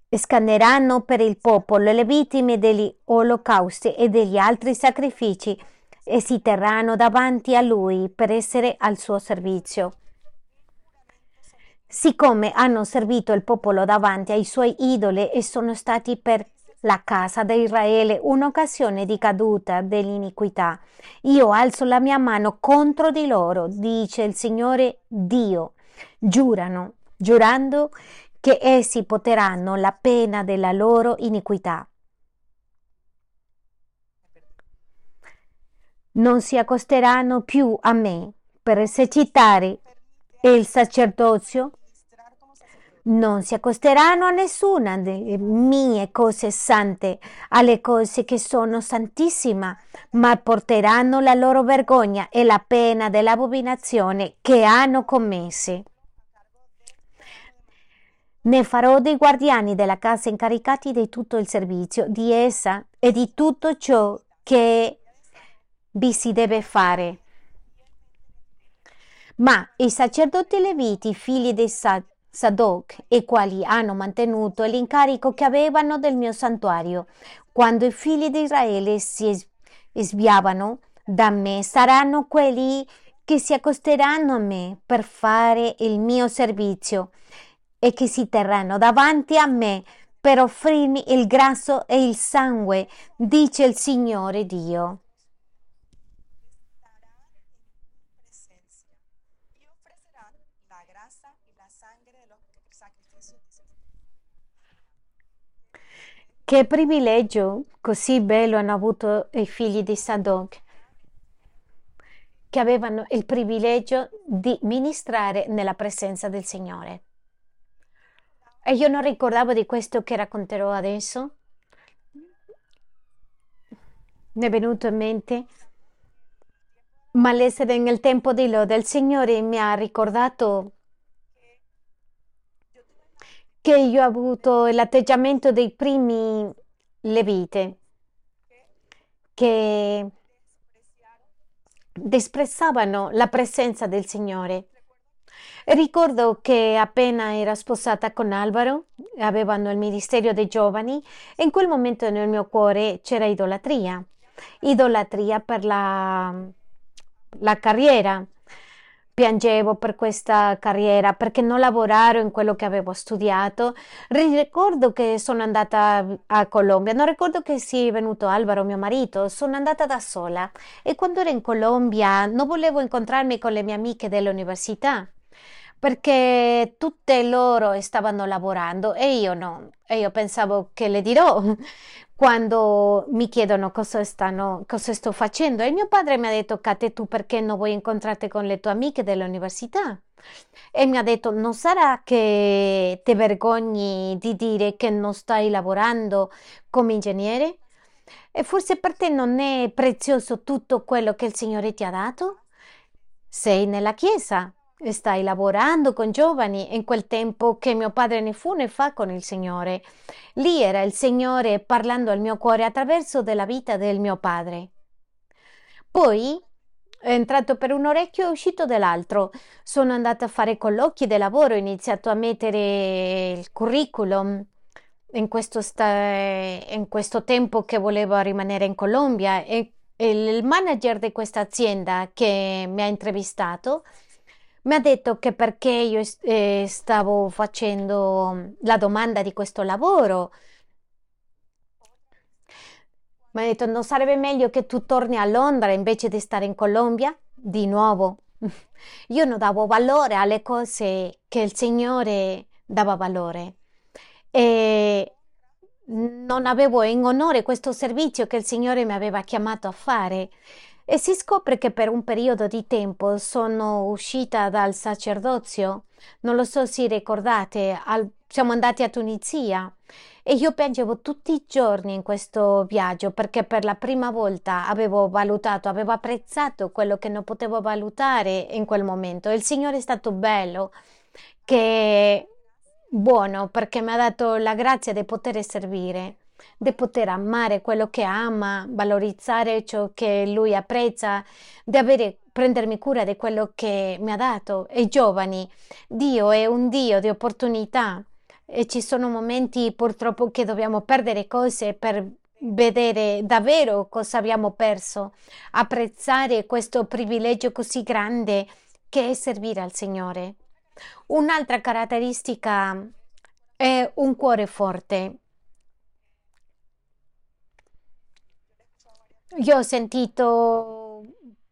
scanneranno per il popolo le vittime degli olocausti e degli altri sacrifici e si terranno davanti a lui per essere al suo servizio. Siccome hanno servito il popolo davanti ai suoi idoli e sono stati per la casa di Israele un'occasione di caduta dell'iniquità, io alzo la mia mano contro di loro, dice il Signore Dio giurano, giurando che essi poteranno la pena della loro iniquità. Non si accosteranno più a me per esercitare il sacerdozio non si accosteranno a nessuna delle mie cose sante, alle cose che sono santissime, ma porteranno la loro vergogna e la pena dell'abominazione che hanno commesse. Ne farò dei guardiani della casa incaricati di tutto il servizio di essa e di tutto ciò che vi si deve fare. Ma i sacerdoti leviti, figli di Sadok, i quali hanno mantenuto l'incarico che avevano del mio santuario, quando i figli di Israele si sviavano da me, saranno quelli che si accosteranno a me per fare il mio servizio e che si terranno davanti a me per offrirmi il grasso e il sangue, dice il Signore Dio. Che privilegio così bello hanno avuto i figli di Sadok, che avevano il privilegio di ministrare nella presenza del Signore. E io non ricordavo di questo che racconterò adesso. Mi è venuto in mente. Ma l'essere nel tempo di lode, il Signore mi ha ricordato che io ho avuto l'atteggiamento dei primi levite che disprezzavano la presenza del Signore. Ricordo che appena era sposata con Alvaro, avevano il Ministero dei Giovani e in quel momento nel mio cuore c'era idolatria, idolatria per la, la carriera. Piangevo per questa carriera perché non lavoravo in quello che avevo studiato. Ricordo che sono andata a Colombia, non ricordo che sia venuto Alvaro, mio marito, sono andata da sola e quando ero in Colombia non volevo incontrarmi con le mie amiche dell'università perché tutte loro stavano lavorando e io no. E io pensavo che le dirò quando mi chiedono cosa, stanno, cosa sto facendo. E mio padre mi ha detto, Kate, tu perché non vuoi incontrarti con le tue amiche dell'università? E mi ha detto, non sarà che ti vergogni di dire che non stai lavorando come ingegnere? E forse per te non è prezioso tutto quello che il Signore ti ha dato? Sei nella Chiesa, Stai lavorando con giovani in quel tempo che mio padre ne fu ne fa con il Signore. Lì era il Signore parlando al mio cuore attraverso della vita del mio padre. Poi è entrato per un orecchio e uscito dall'altro. Sono andata a fare colloqui di lavoro, ho iniziato a mettere il curriculum in questo, in questo tempo che volevo rimanere in Colombia e il manager di questa azienda che mi ha intervistato mi ha detto che perché io eh, stavo facendo la domanda di questo lavoro, mi ha detto non sarebbe meglio che tu torni a Londra invece di stare in Colombia? Di nuovo. Io non davo valore alle cose che il Signore dava valore e non avevo in onore questo servizio che il Signore mi aveva chiamato a fare. E si scopre che per un periodo di tempo sono uscita dal sacerdozio. Non lo so se ricordate, al, siamo andati a Tunisia e io piangevo tutti i giorni in questo viaggio perché per la prima volta avevo valutato, avevo apprezzato quello che non potevo valutare in quel momento. Il Signore è stato bello, che buono perché mi ha dato la grazia di poter servire di poter amare quello che ama, valorizzare ciò che lui apprezza, di avere, prendermi cura di quello che mi ha dato. E giovani, Dio è un Dio di opportunità e ci sono momenti purtroppo che dobbiamo perdere cose per vedere davvero cosa abbiamo perso, apprezzare questo privilegio così grande che è servire al Signore. Un'altra caratteristica è un cuore forte. Io ho sentito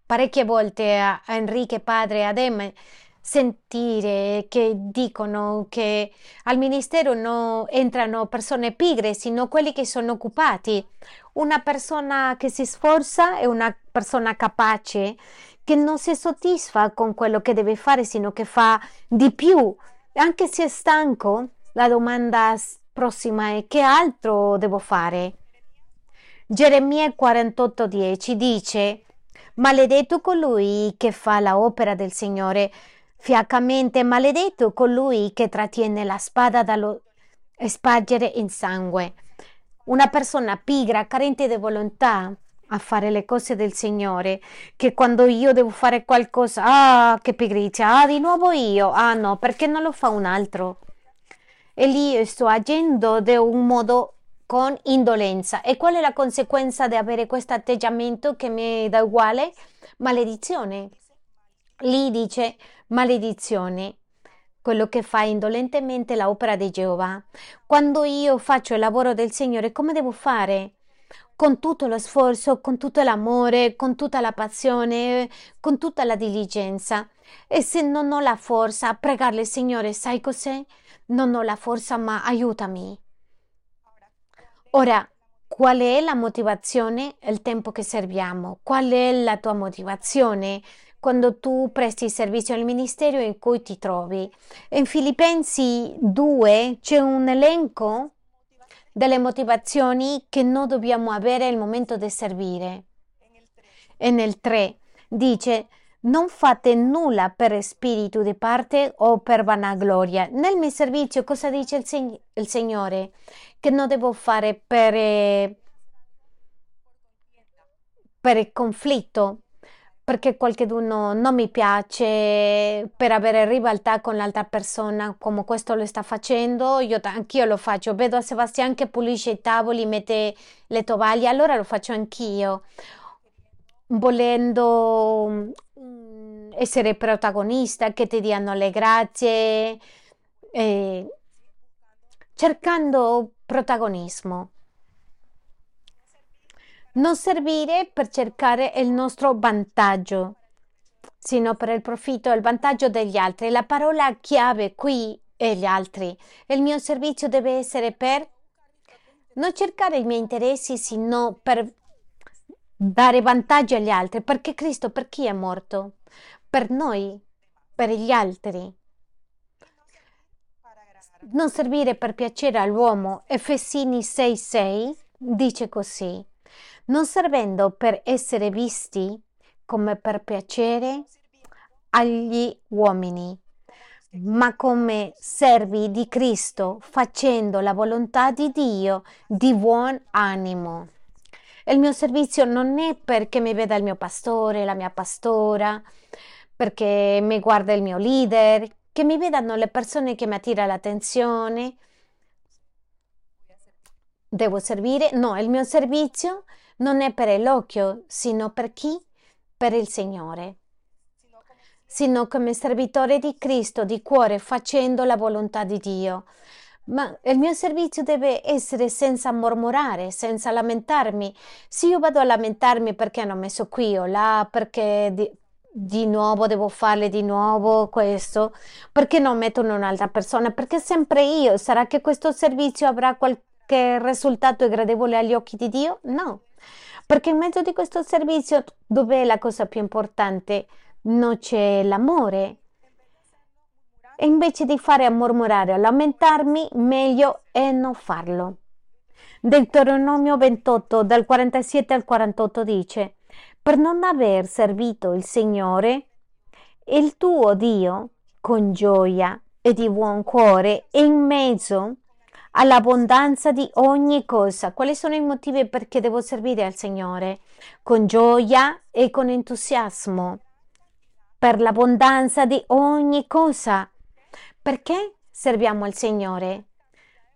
parecchie volte a, Enrique padre ad Em sentire che dicono che al ministero non entrano persone pigre, sino quelli che sono occupati. Una persona che si sforza è una persona capace, che non si soddisfa con quello che deve fare, sino che fa di più. Anche se è stanco, la domanda prossima è che altro devo fare? Geremia 48:10 dice, Maledetto colui che fa la opera del Signore, fiacamente maledetto colui che trattiene la spada dallo spargere in sangue. Una persona pigra, carente di volontà a fare le cose del Signore, che quando io devo fare qualcosa, ah, che pigrizia, ah, di nuovo io, ah no, perché non lo fa un altro? E lì sto agendo di un modo con indolenza. E qual è la conseguenza di avere questo atteggiamento che mi dà uguale? Maledizione. Lì dice maledizione. Quello che fa indolentemente l'opera di Geova. Quando io faccio il lavoro del Signore, come devo fare? Con tutto lo sforzo, con tutto l'amore, con tutta la passione, con tutta la diligenza. E se non ho la forza a pregarle, Signore, sai cos'è? Non ho la forza, ma aiutami. Ora, qual è la motivazione? Il tempo che serviamo. Qual è la tua motivazione quando tu presti servizio al ministero in cui ti trovi? In Filipensi 2 c'è un elenco delle motivazioni che noi dobbiamo avere al momento di servire. E nel 3 dice non fate nulla per spirito di parte o per vanagloria. Nel mio servizio cosa dice il, Sig- il Signore? Che non devo fare per, per il conflitto, perché qualcuno non mi piace per avere ribaltà con l'altra persona come questo lo sta facendo, io anch'io lo faccio. Vedo a Sebastian che pulisce i tavoli, mette le tovaglie, allora lo faccio anch'io. Volendo mm, essere protagonista, che ti diano le grazie, eh, cercando protagonismo. Non servire per cercare il nostro vantaggio, sino per il profitto e il vantaggio degli altri. La parola chiave qui è gli altri. Il mio servizio deve essere per non cercare i miei interessi, sino per dare vantaggio agli altri. Perché Cristo per chi è morto? Per noi, per gli altri. Non servire per piacere all'uomo. Efesini 6,6 dice così non servendo per essere visti come per piacere agli uomini, ma come servi di Cristo, facendo la volontà di Dio di buon animo. Il mio servizio non è perché mi veda il mio pastore, la mia pastora, perché mi guarda il mio leader, che mi vedano le persone che mi attira l'attenzione. Devo servire? No, il mio servizio non è per l'occhio, sino per chi? Per il Signore. Sino come servitore di Cristo di cuore facendo la volontà di Dio. Ma il mio servizio deve essere senza mormorare, senza lamentarmi. Se io vado a lamentarmi perché hanno messo qui o là, perché di, nuovo devo farle di nuovo questo, perché non mettono un'altra persona, perché sempre io. Sarà che questo servizio avrà qualche risultato gradevole agli occhi di Dio? No. Perché in mezzo di questo servizio, dove è la cosa più importante? Non c'è l'amore. E invece di fare a mormorare, a lamentarmi, meglio è non farlo. Deuteronomio 28, dal 47 al 48 dice, per non aver servito il Signore, il tuo Dio, con gioia e di buon cuore, in mezzo all'abbondanza di ogni cosa. Quali sono i motivi perché devo servire al Signore? Con gioia e con entusiasmo. Per l'abbondanza di ogni cosa. Perché serviamo al Signore?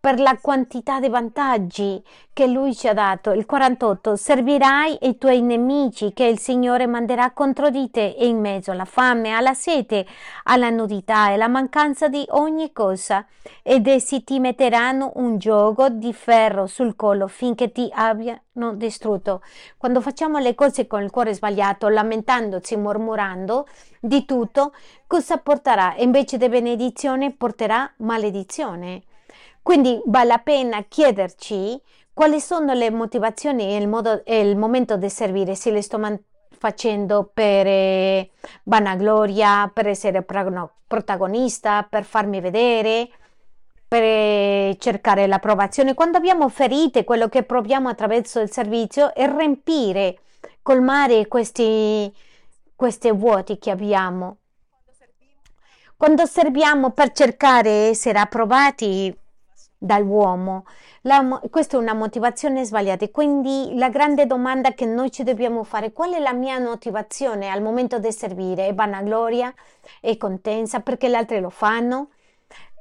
Per la quantità di vantaggi che Lui ci ha dato. Il 48. Servirai i tuoi nemici che il Signore manderà contro di te in mezzo alla fame, alla sete, alla nudità e alla mancanza di ogni cosa. Ed essi ti metteranno un gioco di ferro sul collo finché ti abbiano distrutto. Quando facciamo le cose con il cuore sbagliato, lamentandoci, mormorando di tutto, cosa porterà? Invece di benedizione porterà maledizione. Quindi vale la pena chiederci quali sono le motivazioni e il, modo, e il momento di servire, se le sto facendo per eh, vanagloria, per essere protagonista, per farmi vedere, per eh, cercare l'approvazione. Quando abbiamo ferite, quello che proviamo attraverso il servizio è riempire, colmare questi, questi vuoti che abbiamo. Quando serviamo per cercare di essere approvati, dall'uomo. La, questa è una motivazione sbagliata. Quindi la grande domanda che noi ci dobbiamo fare, qual è la mia motivazione al momento di servire? È vanagloria? È contenza perché gli altri lo fanno?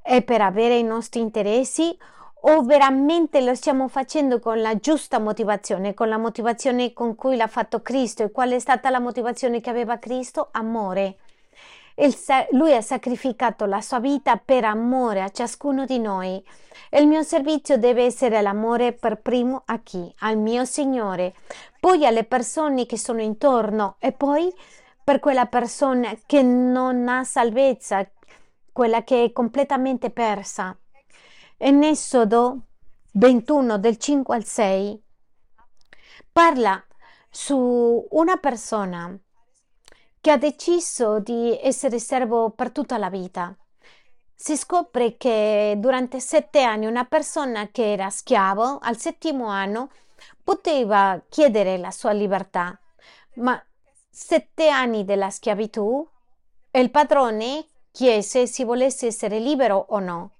È per avere i nostri interessi? O veramente lo stiamo facendo con la giusta motivazione, con la motivazione con cui l'ha fatto Cristo? E qual è stata la motivazione che aveva Cristo? Amore lui ha sacrificato la sua vita per amore a ciascuno di noi. Il mio servizio deve essere l'amore per primo a chi? Al mio Signore, poi alle persone che sono intorno e poi per quella persona che non ha salvezza, quella che è completamente persa. In Esodo 21 del 5 al 6 parla su una persona che ha deciso di essere servo per tutta la vita. Si scopre che durante sette anni una persona che era schiavo al settimo anno poteva chiedere la sua libertà, ma sette anni della schiavitù il padrone chiese se volesse essere libero o no.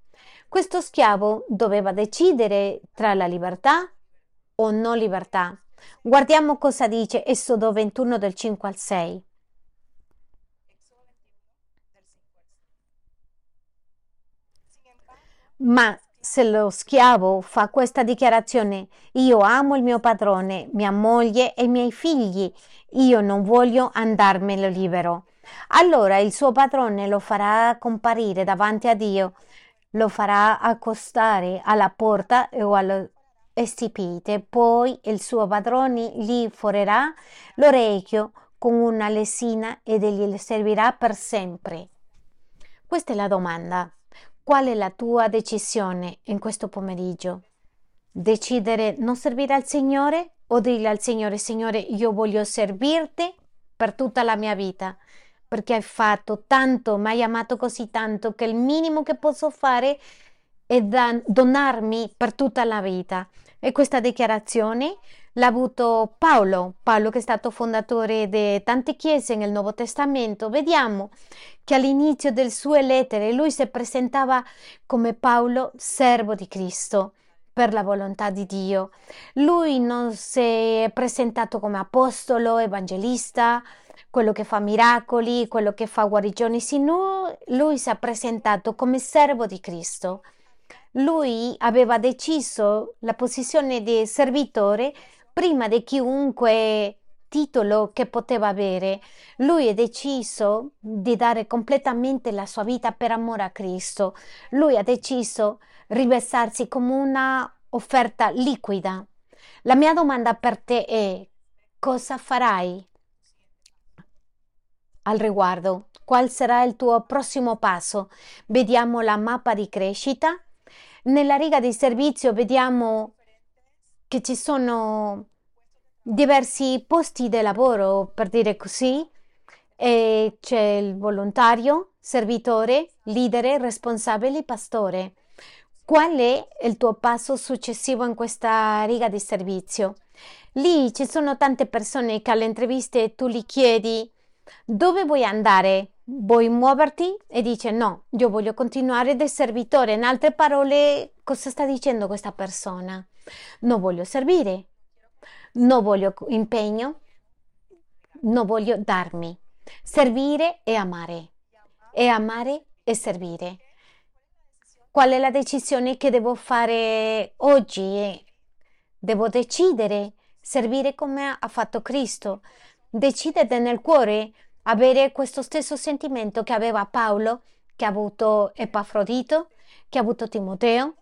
Questo schiavo doveva decidere tra la libertà o non libertà. Guardiamo cosa dice Esodo 21 del 5 al 6. Ma se lo schiavo fa questa dichiarazione, io amo il mio padrone, mia moglie e i miei figli, io non voglio andarmelo libero. Allora il suo padrone lo farà comparire davanti a Dio, lo farà accostare alla porta o allo stipite, poi il suo padrone gli forerà l'orecchio con una lesina ed egli servirà per sempre. Questa è la domanda. Qual è la tua decisione in questo pomeriggio? Decidere non servire al Signore o dire al Signore, Signore, io voglio servirti per tutta la mia vita, perché hai fatto tanto, mi hai amato così tanto che il minimo che posso fare è donarmi per tutta la vita. E questa dichiarazione l'ha avuto Paolo, Paolo che è stato fondatore di tante chiese nel Nuovo Testamento. Vediamo che all'inizio delle sue lettere lui si presentava come Paolo, servo di Cristo per la volontà di Dio. Lui non si è presentato come apostolo, evangelista, quello che fa miracoli, quello che fa guarigioni, sino lui si è presentato come servo di Cristo. Lui aveva deciso la posizione di servitore prima di chiunque titolo che poteva avere. Lui ha deciso di dare completamente la sua vita per amore a Cristo. Lui ha deciso di riversarsi come una offerta liquida. La mia domanda per te è cosa farai al riguardo? Qual sarà il tuo prossimo passo? Vediamo la mappa di crescita. Nella riga di servizio vediamo che ci sono diversi posti di lavoro, per dire così, e c'è il volontario, servitore, leader, responsabile, pastore. Qual è il tuo passo successivo in questa riga di servizio? Lì ci sono tante persone che alle interviste tu gli chiedi dove vuoi andare? Vuoi muoverti? E dice no, io voglio continuare da servitore. In altre parole, cosa sta dicendo questa persona? Non voglio servire, non voglio impegno, non voglio darmi. Servire e amare. E amare e servire. Qual è la decisione che devo fare oggi? Devo decidere servire come ha fatto Cristo. Decidete nel cuore avere questo stesso sentimento che aveva Paolo, che ha avuto Epafrodito, che ha avuto Timoteo,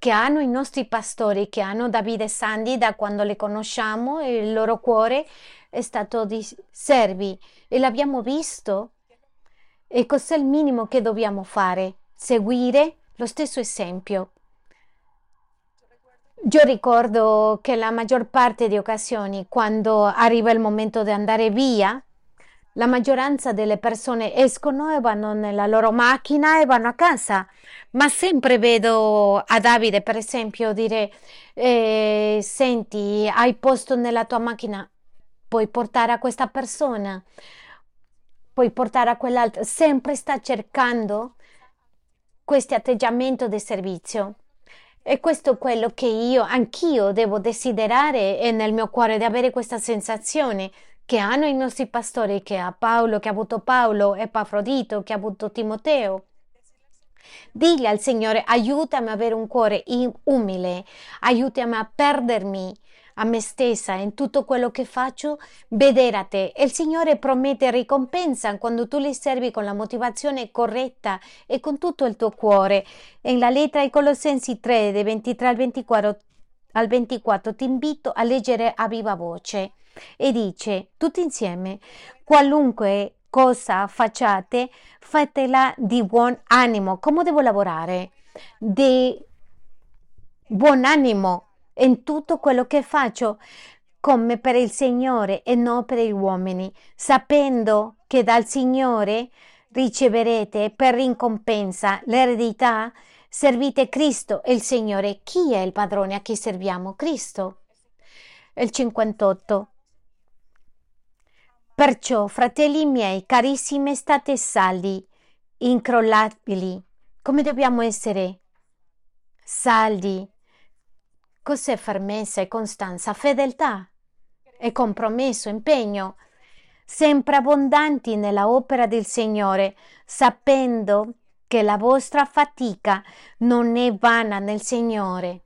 che hanno i nostri pastori, che hanno Davide e Sandy da quando le conosciamo il loro cuore è stato di servi e l'abbiamo visto. E cos'è il minimo che dobbiamo fare? Seguire lo stesso esempio. Io ricordo che la maggior parte di occasioni, quando arriva il momento di andare via, la maggioranza delle persone escono e vanno nella loro macchina e vanno a casa, ma sempre vedo a Davide, per esempio, dire: eh, Senti, hai posto nella tua macchina, puoi portare a questa persona, puoi portare a quell'altra. Sempre sta cercando questo atteggiamento di servizio. E questo è quello che io, anch'io, devo desiderare e nel mio cuore di avere questa sensazione che hanno i nostri pastori, che ha Paolo, che ha avuto Paolo, Epafrodito, che ha avuto Timoteo. Digli al Signore, aiutami a avere un cuore umile, aiutami a perdermi a me stessa in tutto quello che faccio, vedere a te. Il Signore promette ricompensa quando tu li servi con la motivazione corretta e con tutto il tuo cuore. In la lettera ai Colossensi 3, dei 23 al 24, al 24 ti invito a leggere a viva voce e dice tutti insieme qualunque cosa facciate fatela di buon animo. Come devo lavorare? Di buon animo in tutto quello che faccio come per il Signore e non per gli uomini. Sapendo che dal Signore riceverete per ricompensa l'eredità servite Cristo e il Signore. Chi è il padrone a chi serviamo? Cristo. Il 58 Perciò, fratelli miei, carissimi, state saldi, incrollabili. Come dobbiamo essere? Saldi. Cos'è fermezza e costanza? Fedeltà e compromesso, impegno. Sempre abbondanti nella opera del Signore, sapendo che la vostra fatica non è vana nel Signore.